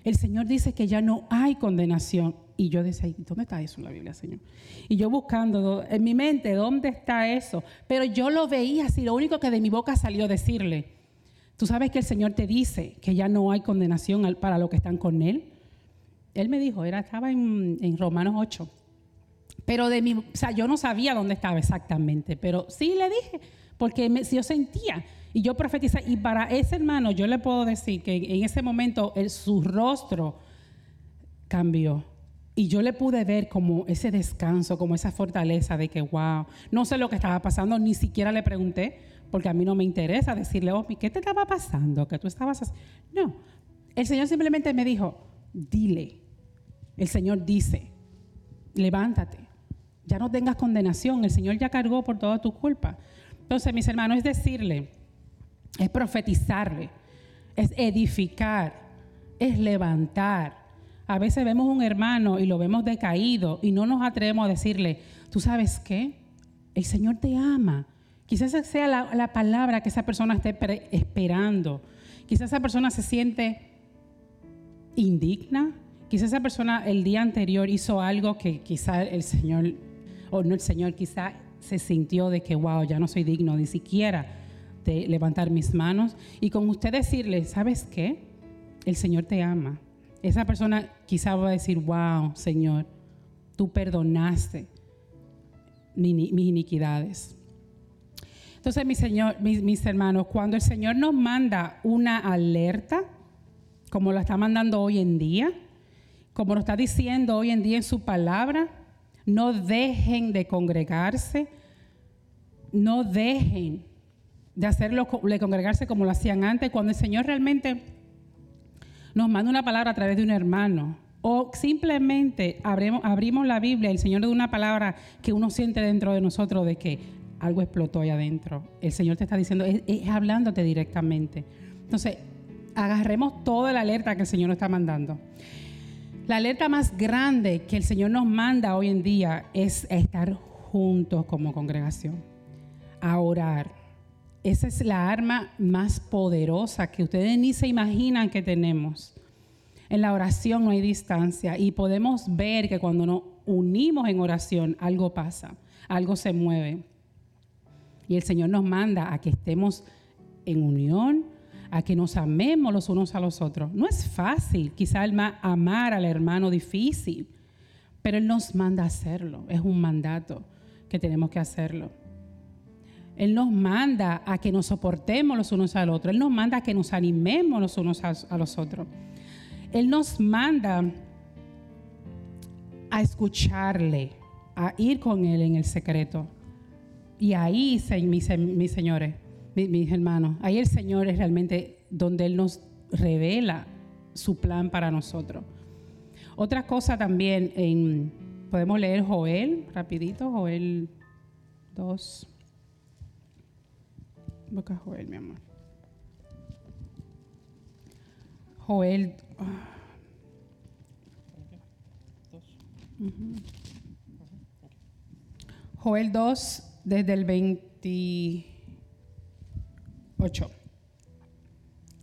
El Señor dice que ya no hay condenación. Y yo decía, ¿dónde está eso en la Biblia, Señor? Y yo buscando en mi mente, ¿dónde está eso? Pero yo lo veía así, lo único que de mi boca salió decirle, Tú sabes que el Señor te dice que ya no hay condenación para los que están con Él. Él me dijo, era, estaba en, Romanos 8. Pero de mi, o sea, yo no sabía dónde estaba exactamente, pero sí le dije, porque yo sentía y yo profetizé. Y para ese hermano, yo le puedo decir que en ese momento su rostro cambió. Y yo le pude ver como ese descanso, como esa fortaleza de que, wow, no sé lo que estaba pasando, ni siquiera le pregunté, porque a mí no me interesa decirle, oh, ¿qué te estaba pasando? ¿Qué tú estabas No, el Señor simplemente me dijo, dile. El Señor dice, levántate, ya no tengas condenación, el Señor ya cargó por toda tu culpa. Entonces, mis hermanos, es decirle, es profetizarle, es edificar, es levantar. A veces vemos un hermano y lo vemos decaído y no nos atrevemos a decirle, tú sabes qué, el Señor te ama Quizás esa sea la, palabra que esa persona esté esperando. Quizás esa persona se siente indigna. Quizás esa persona el día anterior hizo algo que quizá el Señor, o no el Señor, quizá se sintió de que, wow, ya no soy digno ni siquiera de levantar mis manos. Y con usted decirle, ¿sabes qué? El Señor te ama. Esa persona quizá va a decir, wow, Señor, tú perdonaste mis iniquidades. Entonces, mi señor, mis, hermanos, cuando el Señor nos manda una alerta, como lo está mandando hoy en día, como lo está diciendo hoy en día en su palabra, no dejen de congregarse, no dejen de hacerlo, de congregarse como lo hacían antes, cuando el Señor realmente nos manda una palabra a través de un hermano, o simplemente abrimos, la Biblia el Señor da una palabra que uno siente dentro de nosotros de que algo explotó ahí adentro. El Señor te está diciendo, es, hablándote directamente. Entonces, agarremos toda la alerta que el Señor nos está mandando. La alerta más grande que el Señor nos manda hoy en día es estar juntos como congregación, a orar. Esa es la arma más poderosa que ustedes ni se imaginan que tenemos. En la oración no hay distancia y podemos ver que cuando nos unimos en oración algo pasa, algo se mueve. Y el Señor nos manda a que estemos en unión, a que nos amemos los unos a los otros. No es fácil, quizá amar al hermano difícil, pero Él nos manda a hacerlo. Es un mandato que tenemos que hacerlo. Él nos manda a que nos soportemos los unos al otro. Él nos manda a que nos animemos los unos a los otros. Él nos manda a escucharle, a ir con Él en el secreto. Y ahí, mis, mis señores, mis, hermanos, ahí el Señor es realmente donde Él nos revela su plan para nosotros. Otra cosa también, podemos leer Joel, rapidito, Joel 2. Busca Joel, mi amor. Joel. ah. Joel 2, desde el 28.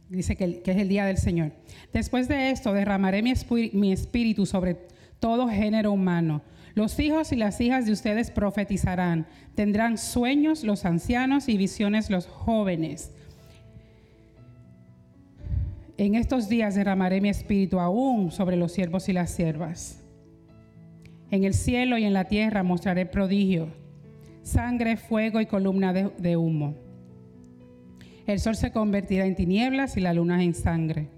Dice que, es el día del Señor. Después de esto derramaré mi, espíritu sobre todo género humano. Los hijos y las hijas de ustedes profetizarán. Tendrán sueños los ancianos y visiones los jóvenes. En estos días derramaré mi espíritu aún sobre los siervos y las siervas. En el cielo y en la tierra mostraré prodigios, sangre, fuego y columna de humo. El sol se convertirá en tinieblas y la luna en sangre,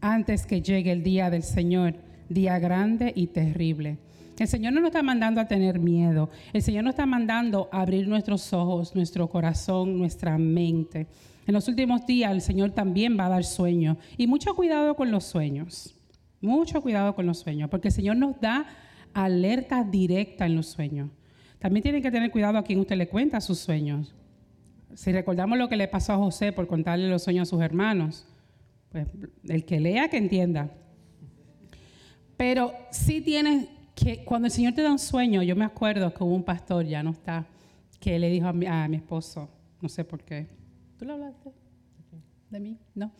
antes que llegue el día del Señor, día grande y terrible. El Señor no nos está mandando a tener miedo, el Señor nos está mandando a abrir nuestros ojos, nuestro corazón, nuestra mente. En los últimos días el Señor también va a dar sueños y mucho cuidado con los sueños, mucho cuidado con los sueños, porque el Señor nos da alerta directa en los sueños. También tienen que tener cuidado a quien usted le cuenta sus sueños. Si recordamos lo que le pasó a José por contarle los sueños a sus hermanos, pues el que lea que entienda. Pero sí tienes que, cuando el Señor te da un sueño, yo me acuerdo que hubo un pastor, ya no está, que le dijo a mi, a mi esposo, no sé por qué, ¿tú le hablaste de mí? No.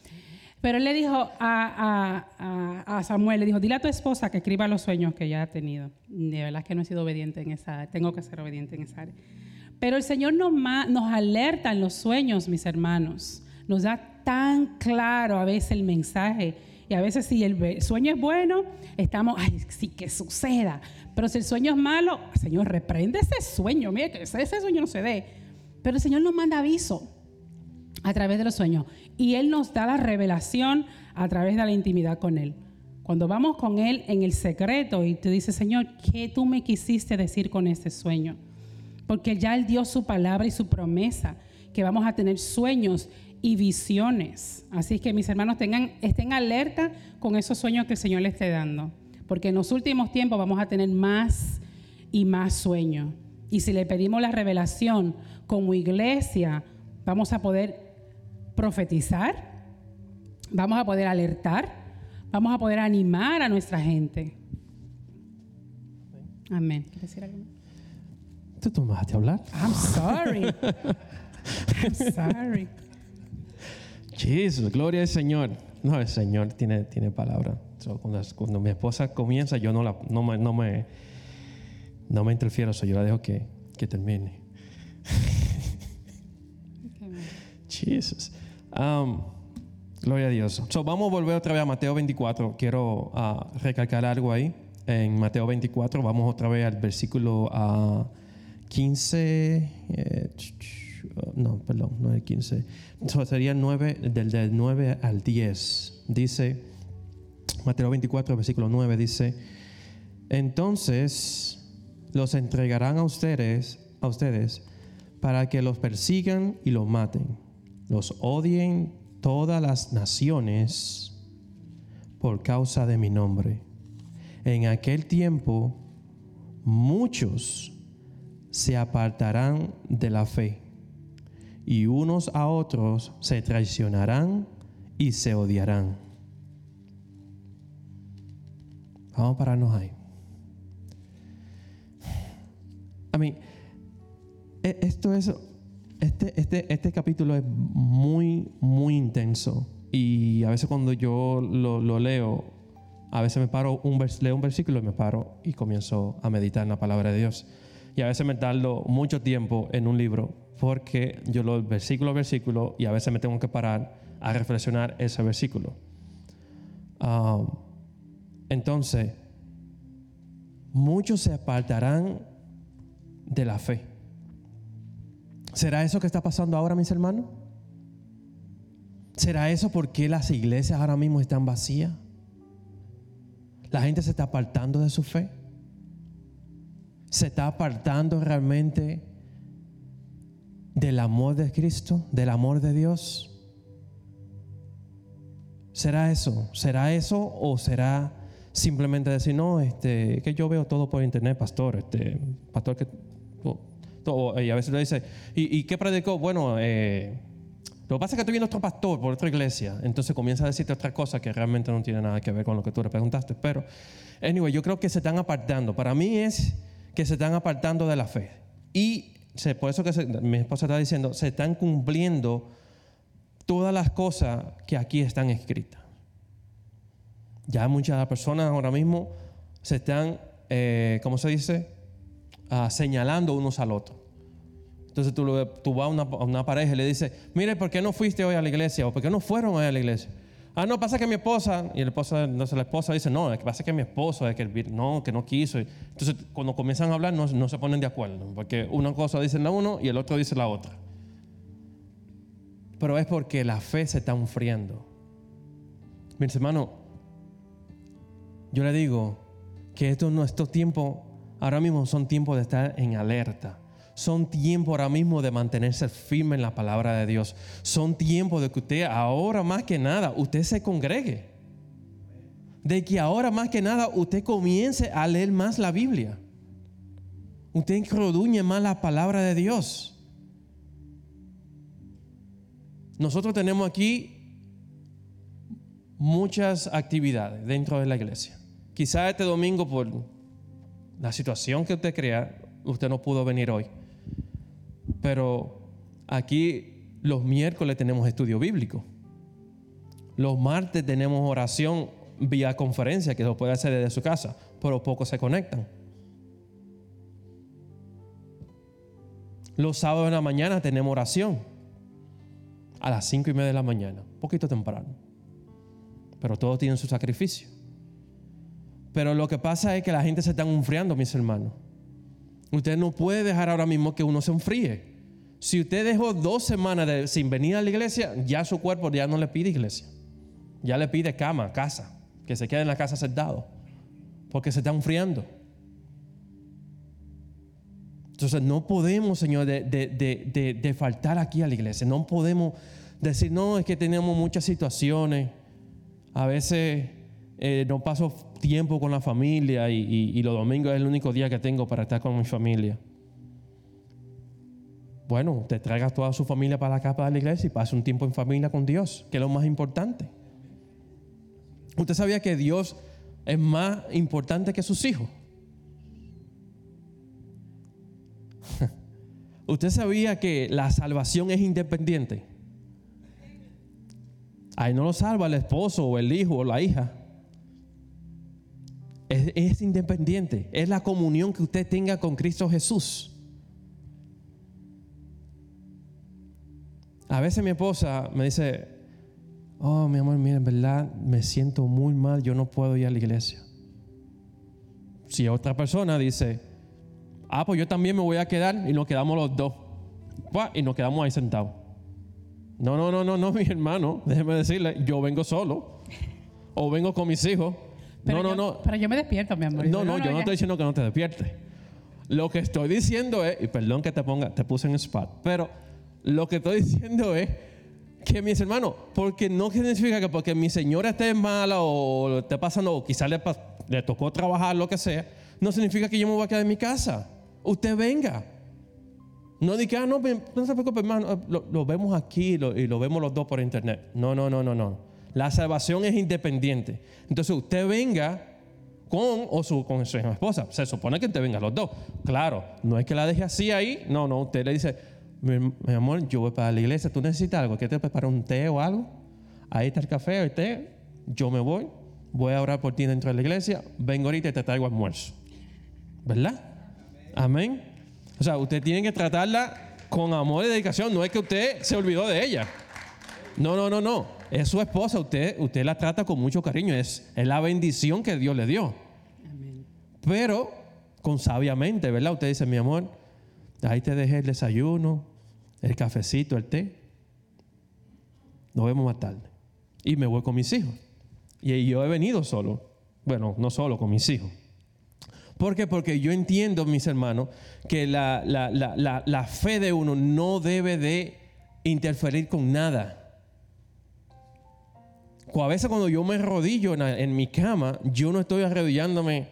Pero él le dijo a, Samuel, le dijo, dile a tu esposa que escriba los sueños que ya ha tenido. De verdad que no he sido obediente en esa tengo que ser obediente en esa área. Pero el Señor nos, alerta en los sueños, mis hermanos. Nos da tan claro a veces el mensaje. Y a veces si el sueño es bueno, estamos, ay, sí, que suceda. Pero si el sueño es malo, Señor, reprende ese sueño. Mire, que ese, ese sueño no se dé. Pero el Señor nos manda aviso a través de los sueños. Y Él nos da la revelación a través de la intimidad con Él. Cuando vamos con Él en el secreto y te dice, Señor, ¿qué tú me quisiste decir con este sueño? Porque ya Él dio su palabra y su promesa, que vamos a tener sueños y visiones. Así que mis hermanos tengan, estén alerta con esos sueños que el Señor les esté dando. Porque en los últimos tiempos vamos a tener más y más sueños. Y si le pedimos la revelación como iglesia, vamos a poder profetizar, vamos a poder alertar, vamos a poder animar a nuestra gente. Amén. ¿Quieres decir algo? ¿Tú me dejaste hablar? I'm sorry. <laughs> I'm sorry. Jesús, gloria al Señor. No, el Señor tiene, tiene palabra. So, cuando, cuando mi esposa comienza, yo no, la, no, me, no, me, no me interfiero, so, yo la dejo que, que termine. Jesús. Um, gloria a Dios. So, vamos a volver otra vez a Mateo 24. Quiero ah, recalcar algo ahí. En Mateo 24, vamos otra vez al versículo ah, 15. eh, no, perdón, no el 15. So, sería el 9, del, del 9 al 10. Dice, Mateo 24, versículo 9, dice: Entonces los entregarán a ustedes, a ustedes para que los persigan y los maten, los odien todas las naciones por causa de mi nombre. En aquel tiempo muchos se apartarán de la fe y unos a otros se traicionarán y se odiarán. Vamos a pararnos ahí. A mí, e- esto es, este, este, este capítulo es muy, muy intenso. Y a veces cuando yo lo, lo leo, a veces me paro, un vers- leo un versículo y me paro y comienzo a meditar en la palabra de Dios. Y a veces me tardo mucho tiempo en un libro porque yo lo versículo a versículo y a veces me tengo que parar a reflexionar ese versículo. Ah, entonces, muchos se apartarán de la fe. ¿Será eso que está pasando ahora, mis hermanos? ¿Será eso porque las iglesias ahora mismo están vacías? La gente se está apartando de su fe. Se está apartando realmente del amor de Cristo, del amor de Dios. ¿Será eso? ¿Será eso o será simplemente decir, no, este, que yo veo todo por internet, pastor, este, pastor que... todo, y a veces le dice, ¿y, qué predicó? Bueno, eh, lo que pasa es que estoy viendo otro pastor por otra iglesia, entonces comienza a decirte otra cosa que realmente no tiene nada que ver con lo que tú le preguntaste. Pero, anyway, yo creo que se están apartando. Para mí es que se están apartando de la fe. Y por eso que mi esposa está diciendo, se están cumpliendo todas las cosas que aquí están escritas. Ya muchas personas ahora mismo se están, eh, ¿cómo se dice? Ah, señalando unos al otro. Entonces tú, tú vas a una, pareja y le dices, mire, ¿por qué no fuiste hoy a la iglesia? ¿O por qué no fueron hoy a la iglesia? Ah, no, pasa que mi esposa, y el esposa, entonces la esposa dice, no, es que pasa que mi esposo, es que no, que no quiso. Entonces cuando comienzan a hablar no, no se ponen de acuerdo, porque una cosa dice la uno y el otro dice la otra. Pero es porque la fe se está enfriando. Mis hermanos, yo le digo que estos, estos tiempos ahora mismo son tiempos de estar en alerta. Son tiempos ahora mismo de mantenerse firme en la palabra de Dios. Son tiempos de que usted ahora más que nada, usted se congregue. De que ahora más que nada usted comience a leer más la Biblia. Usted introduce más la palabra de Dios. Nosotros tenemos aquí muchas actividades dentro de la iglesia. Quizá este domingo por la situación que usted crea, usted no pudo venir hoy. Pero aquí los miércoles tenemos estudio bíblico. Los martes tenemos oración vía conferencia que lo puede hacer desde su casa, pero pocos se conectan. Los sábados en la mañana tenemos oración a las cinco y media de la mañana, poquito temprano. Pero todos tienen su sacrificio. Pero lo que pasa es que la gente se está enfriando, mis hermanos. Usted no puede dejar ahora mismo que uno se enfríe. Si usted dejó dos semanas sin venir a la iglesia, ya su cuerpo ya no le pide iglesia. Ya le pide cama, casa, que se quede en la casa sentado, porque se está enfriando. Entonces no podemos, Señor, de, faltar aquí a la iglesia. No podemos decir, no, es que tenemos muchas situaciones. A veces eh, no paso tiempo con la familia y, y los domingos es el único día que tengo para estar con mi familia. Bueno, te traigas toda su familia para la capa de la iglesia y pase un tiempo en familia con Dios, que es lo más importante. ¿Usted sabía que Dios es más importante que sus hijos? <laughs> ¿Usted sabía que la salvación es independiente? Ahí no lo salva el esposo o el hijo o la hija. Es, independiente. Es la comunión que usted tenga con Cristo Jesús. A veces mi esposa me dice, oh, mi amor, mira, en verdad me siento muy mal, yo no puedo ir a la iglesia. Si otra persona dice, ah, pues yo también me voy a quedar y nos quedamos los dos. Y nos quedamos ahí sentados. No, no, no, no, no, mi hermano, <laughs> déjeme decirle, yo vengo solo o vengo con mis hijos. no, no, no. Pero yo me despierto, mi amor. No, no, yo no estoy diciendo que no te despiertes. Lo que estoy diciendo es, y perdón que te ponga, te puse en spot, pero lo que estoy <laughs> diciendo es que mis hermanos, porque no significa que porque mi señora esté mala o esté pasando, o quizás le, tocó trabajar, lo que sea, no significa que yo me voy a quedar en mi casa. Usted venga. No diga, ah, no, no se preocupe, hermano, lo, vemos aquí y lo vemos los dos por internet. No, no, no, no, no. La salvación es independiente. Entonces usted venga con o su, con su esposa. Se supone que usted venga los dos. Claro, no es que la deje así ahí. No, no, usted le dice, mi, amor, yo voy para la iglesia, ¿tú necesitas algo? ¿Que te prepare un té o algo? Ahí está el café o el té, yo me voy, voy a orar por ti dentro de la iglesia, vengo ahorita y te traigo almuerzo. ¿Verdad? Amén. O sea, usted tiene que tratarla con amor y dedicación, no es que usted se olvidó de ella. No, no, no, no. Es su esposa, usted, usted la trata con mucho cariño, es, es la bendición que Dios le dio. Pero con sabiamente, ¿verdad? Usted dice, mi amor, ahí te dejé el desayuno, el cafecito, el té. Nos vemos más tarde. Y me voy con mis hijos. Y yo he venido solo. Bueno, no solo, con mis hijos. ¿Por qué? Porque yo entiendo, mis hermanos, que la, la, fe de uno no debe de interferir con nada. a veces cuando yo me arrodillo en, en mi cama, yo no estoy arrodillándome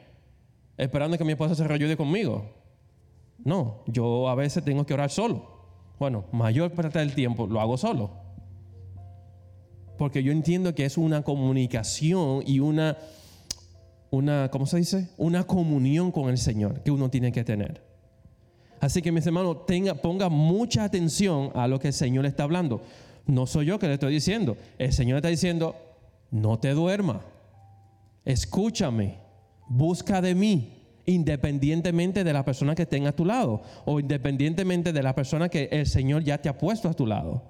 esperando que mi esposa se arrodille conmigo. No, yo a veces tengo que orar solo. Bueno, mayor parte del tiempo lo hago solo. Porque yo entiendo que es una comunicación y una, una, ¿cómo se dice? Una comunión con el Señor que uno tiene que tener. Así que mis hermanos, tenga, ponga mucha atención a lo que el Señor está hablando. No soy yo que le estoy diciendo. El Señor está diciendo, no te duerma. Escúchame. Busca de mí independientemente de la persona que tenga a tu lado o independientemente de la persona que el Señor ya te ha puesto a tu lado.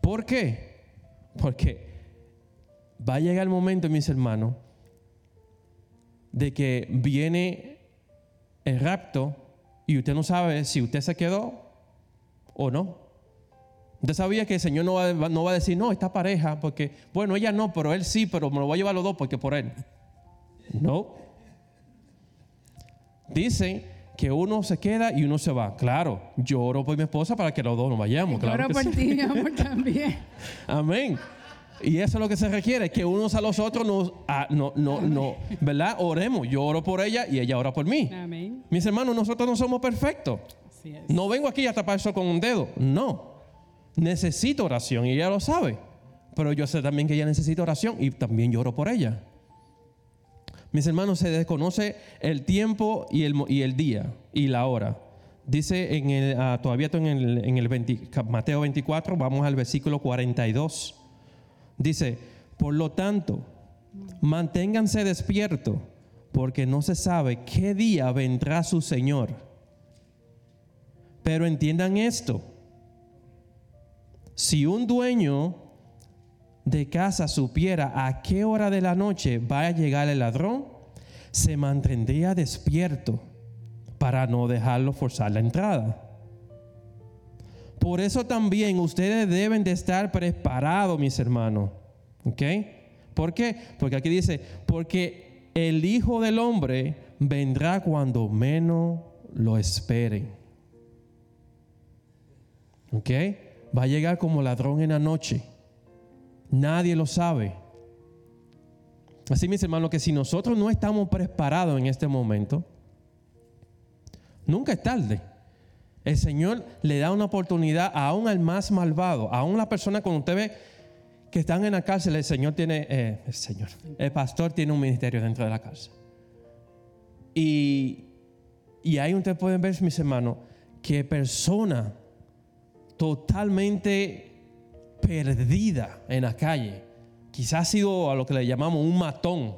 ¿Por qué? Porque va a llegar el momento, mis hermanos, de que viene el rapto y usted no sabe si usted se quedó o no. Usted sabía que el Señor no va, no va a decir, no, esta pareja, porque, bueno, ella no, pero él sí, pero me lo voy a llevar los dos porque por él. No. Dicen que uno se queda y uno se va. Claro, yo oro por mi esposa para que los dos nos vayamos. Claro oro por ti, mi amor, también. <laughs> Amén. Y eso es lo que se requiere, que unos a los otros nos, no, no, no, ¿verdad? Oremos. Yo oro por ella y ella ora por mí. Amén. Mis hermanos, nosotros no somos perfectos. No vengo aquí a tapar eso con un dedo. No. Necesito oración y ella lo sabe. Pero yo sé también que ella necesita oración y también lloro por ella. Mis hermanos, se desconoce el tiempo y el, y el día y la hora. Dice en el, ah, todavía en el, en el Mateo 24, vamos al versículo 42. Dice, por lo tanto, manténganse despiertos, porque no se sabe qué día vendrá su Señor. Pero entiendan esto, si un dueño de casa supiera a qué hora de la noche va a llegar el ladrón, se mantendría despierto para no dejarlo forzar la entrada. Por eso también ustedes deben de estar preparados, mis hermanos. ¿Ok? ¿Por qué? Porque aquí dice, porque el Hijo del Hombre vendrá cuando menos lo esperen. ¿Ok? Va a llegar como ladrón en la noche. Nadie lo sabe. Así, mis hermanos, que si nosotros no estamos preparados en este momento, nunca es tarde. El Señor le da una oportunidad aún al más malvado, aún la persona cuando usted ve que están en la cárcel, el Señor tiene, eh, el Señor, el pastor tiene un ministerio dentro de la cárcel. Y, y ahí ustedes pueden ver, mis hermanos, que persona totalmente perdida en la calle. Quizás ha sido a lo que le llamamos un matón.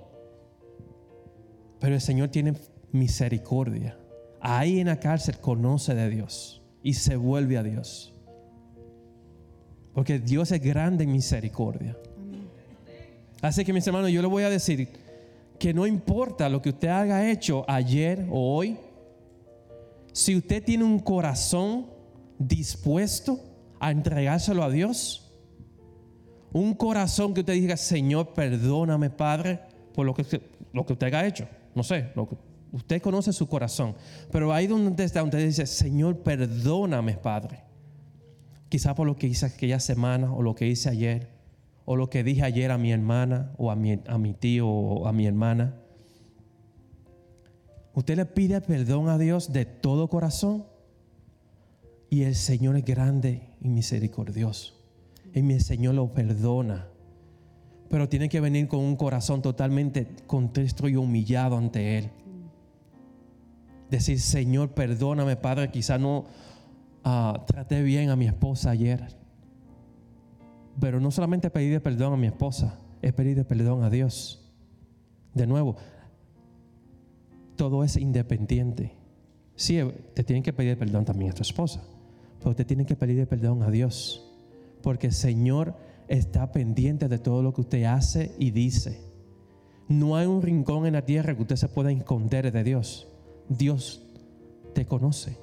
Pero el Señor tiene misericordia. Ahí en la cárcel conoce de Dios y se vuelve a Dios. Porque Dios es grande en misericordia. Así que mis hermanos, yo le voy a decir que no importa lo que usted haya hecho ayer o hoy, si usted tiene un corazón dispuesto a entregárselo a Dios, un corazón que usted diga, Señor, perdóname, Padre, por lo que, lo que usted haya hecho. No sé, usted conoce su corazón. Pero ahí donde está, usted dice, Señor, perdóname, Padre. Quizá por lo que hice aquella semana, o lo que hice ayer, o lo que dije ayer a mi hermana, o a mi, a mi tío, o a mi hermana. Usted le pide perdón a Dios de todo corazón. Y el Señor es grande y misericordioso y mi Señor lo perdona. Pero tiene que venir con un corazón totalmente contristo y humillado ante Él. Decir, Señor, perdóname, Padre, quizá no ah, traté bien a mi esposa ayer. Pero no solamente pedirle perdón a mi esposa, es pedirle perdón a Dios. De nuevo, todo es independiente. Sí, te tienen que pedir perdón también a tu esposa, pero te tienen que pedir perdón a Dios porque el Señor está pendiente de todo lo que usted hace y dice. No hay un rincón en la tierra que usted se pueda esconder de Dios. Dios te conoce.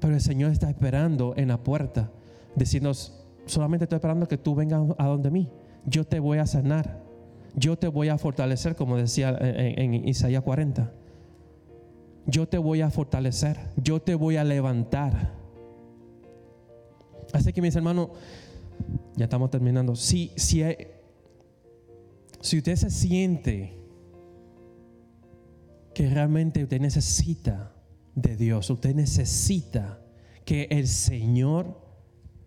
Pero el Señor está esperando en la puerta, diciendo, solamente estoy esperando que tú vengas a donde mí. Yo te voy a sanar. Yo te voy a fortalecer, como decía en, en Isaías 40. Yo te voy a fortalecer. Yo te voy a levantar. Así que mis hermanos, ya estamos terminando. Si, si, si usted se siente que realmente usted necesita de Dios, usted necesita que el Señor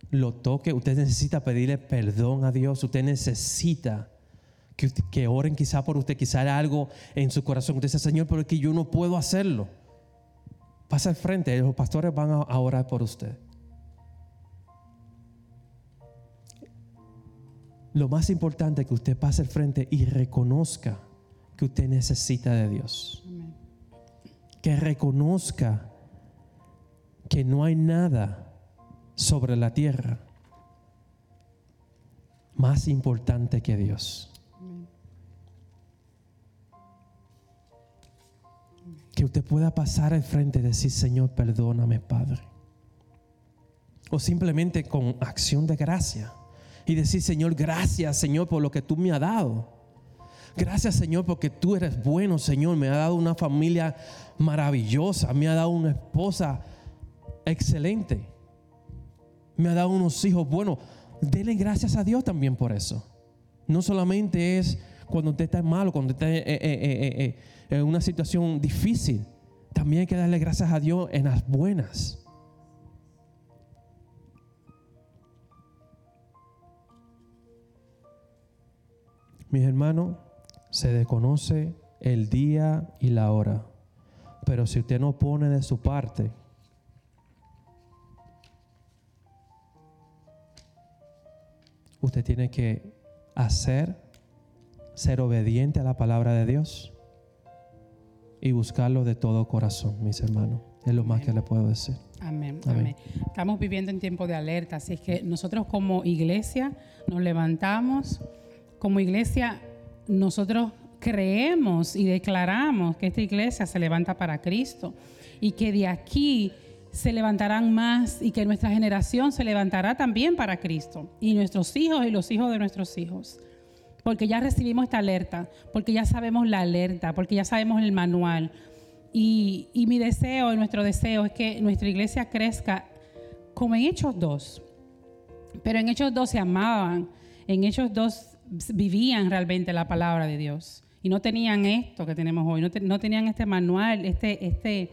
lo toque, usted necesita pedirle perdón a Dios, usted necesita que, que oren quizá por usted, quizá algo en su corazón, usted dice, Señor, pero es que yo no puedo hacerlo. Pasa al frente, los pastores van a orar por usted. Lo más importante es que usted pase al frente y reconozca que usted necesita de Dios. Que reconozca que no hay nada sobre la tierra más importante que Dios. Que usted pueda pasar al frente y decir, Señor, perdóname, Padre. O simplemente con acción de gracia. Y decir, Señor, gracias, Señor, por lo que tú me has dado. Gracias, Señor, porque tú eres bueno, Señor. Me ha dado una familia maravillosa. Me ha dado una esposa excelente. Me ha dado unos hijos buenos. Dele gracias a Dios también por eso. No solamente es cuando usted está malo, cuando usted está eh, eh, eh, en una situación difícil. También hay que darle gracias a Dios en las buenas. Mis hermanos, se desconoce el día y la hora. Pero si usted no pone de su parte, usted tiene que hacer, ser obediente a la palabra de Dios y buscarlo de todo corazón, mis hermanos. Es lo más que le puedo decir. Amén, Amén. amén. Estamos viviendo en tiempo de alerta, así es que nosotros como iglesia nos levantamos, como iglesia nosotros creemos y declaramos que esta iglesia se levanta para Cristo y que de aquí se levantarán más y que nuestra generación se levantará también para Cristo y nuestros hijos y los hijos de nuestros hijos. Porque ya recibimos esta alerta, porque ya sabemos la alerta, porque ya sabemos el manual, y, y mi deseo y nuestro deseo es que nuestra iglesia crezca como en Hechos 2. Pero en Hechos 2 se amaban, en Hechos 2 vivían realmente la palabra de Dios. Y no tenían esto que tenemos hoy, no, no tenían este manual, este, este,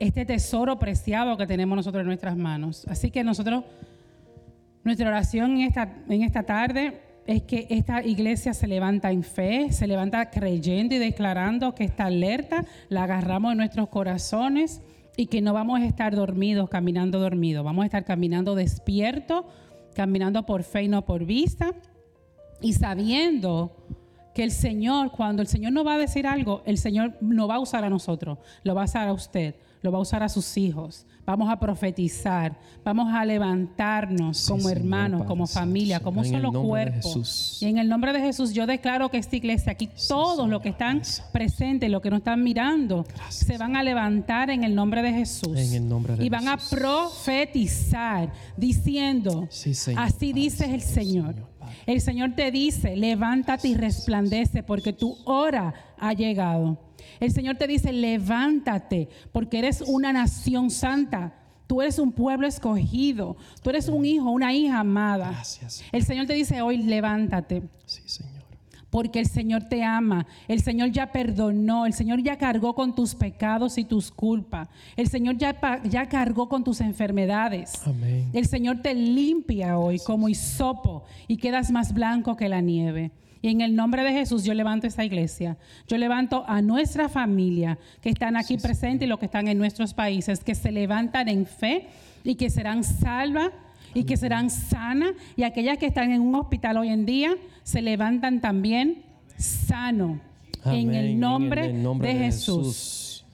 este tesoro preciado que tenemos nosotros en nuestras manos. Así que nosotros, nuestra oración en esta, en esta tarde es que esta iglesia se levanta en fe, se levanta creyendo y declarando que esta alerta la agarramos en nuestros corazones y que no vamos a estar dormidos, caminando dormidos, vamos a estar caminando despiertos, caminando por fe y no por vista y sabiendo que el Señor, cuando el Señor nos va a decir algo, el Señor no va a usar a nosotros, lo va a usar a usted, lo va a usar a sus hijos. Vamos a profetizar, vamos a levantarnos Sí, como Señor, hermanos, Padre como familia, Señor, como un solo cuerpo. Y en el nombre de Jesús yo declaro que esta iglesia, aquí todos Señor, los que están presentes, los que nos están mirando, Gracias, se van a levantar en el nombre de Jesús. En el nombre de y van Jesús. a profetizar diciendo, Sí, así Padre dice el Señor. El Señor te dice, levántate y resplandece porque tu hora ha llegado. El Señor te dice, levántate porque eres una nación santa. Tú eres un pueblo escogido. Tú eres un hijo, una hija amada. Gracias. El Señor te dice hoy, levántate Sí, Señor. Porque el Señor te ama, el Señor ya perdonó, el Señor ya cargó con tus pecados y tus culpas, el Señor ya, ya cargó con tus enfermedades. Amén. El Señor te limpia hoy como hisopo y quedas más blanco que la nieve. Y en el nombre de Jesús yo levanto esta iglesia. Yo levanto a nuestra familia que están aquí presentes y los que están en nuestros países, que se levantan en fe y que serán salvas y que serán sanas. Y aquellas que están en un hospital hoy en día se levantan también sano. En el nombre, En el nombre de, Jesús.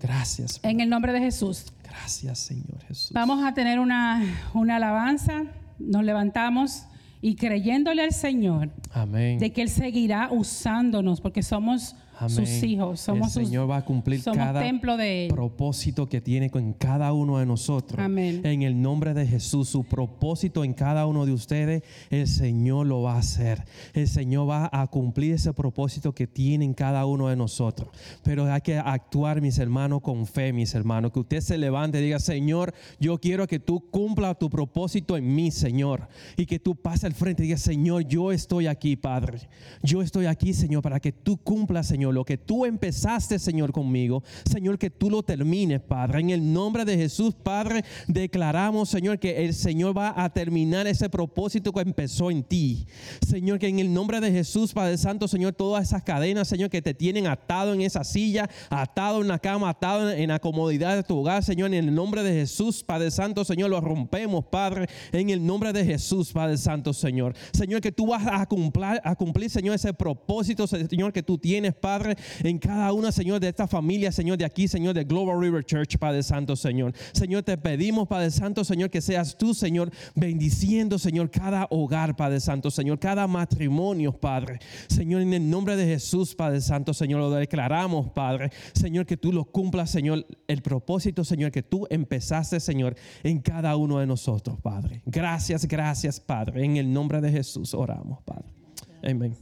Gracias. En el nombre de Jesús. Gracias, Señor Jesús. Vamos a tener una, una alabanza, nos levantamos y creyéndole al Señor Amén. de que Él seguirá usándonos porque somos sus hijos, somos el Señor va a cumplir cada templo de él. propósito que tiene con cada uno de nosotros. Amén. En el nombre de Jesús, su propósito en cada uno de ustedes, el Señor lo va a hacer. El Señor va a cumplir ese propósito que tiene en cada uno de nosotros. Pero hay que actuar, mis hermanos, con fe, mis hermanos. Que usted se levante y diga, Señor, yo quiero que tú cumpla tu propósito en mí, Señor. Y que tú pases al frente y diga, Señor, yo estoy aquí, Padre. Yo estoy aquí, Señor, para que tú cumplas, Señor, lo que tú empezaste, Señor, conmigo. Señor, que tú lo termines, Padre. En el nombre de Jesús, Padre, declaramos, Señor, que el Señor va a terminar ese propósito que empezó en ti. Señor, que en el nombre de Jesús, Padre Santo, Señor, todas esas cadenas, Señor, que te tienen atado en esa silla, atado en la cama, atado en la comodidad de tu hogar, Señor, en el nombre de Jesús, Padre Santo, Señor, lo rompemos, Padre, en el nombre de Jesús, Padre Santo, Señor. Señor, que tú vas a cumplir, a cumplir, Señor, ese propósito, Señor, que tú tienes, Padre, en cada una, Señor, de esta familia, Señor, de aquí, Señor, de Global River Church, Padre Santo, Señor. Señor, te pedimos, Padre Santo, Señor, que seas tú, Señor, bendiciendo, Señor, cada hogar, Padre Santo, Señor, cada matrimonio, Padre. Señor, en el nombre de Jesús, Padre Santo, Señor, lo declaramos, Padre. Señor, que tú lo cumplas, Señor, el propósito, Señor, que tú empezaste, Señor, en cada uno de nosotros, Padre. Gracias, gracias, Padre. En el nombre de Jesús oramos, Padre. Amén.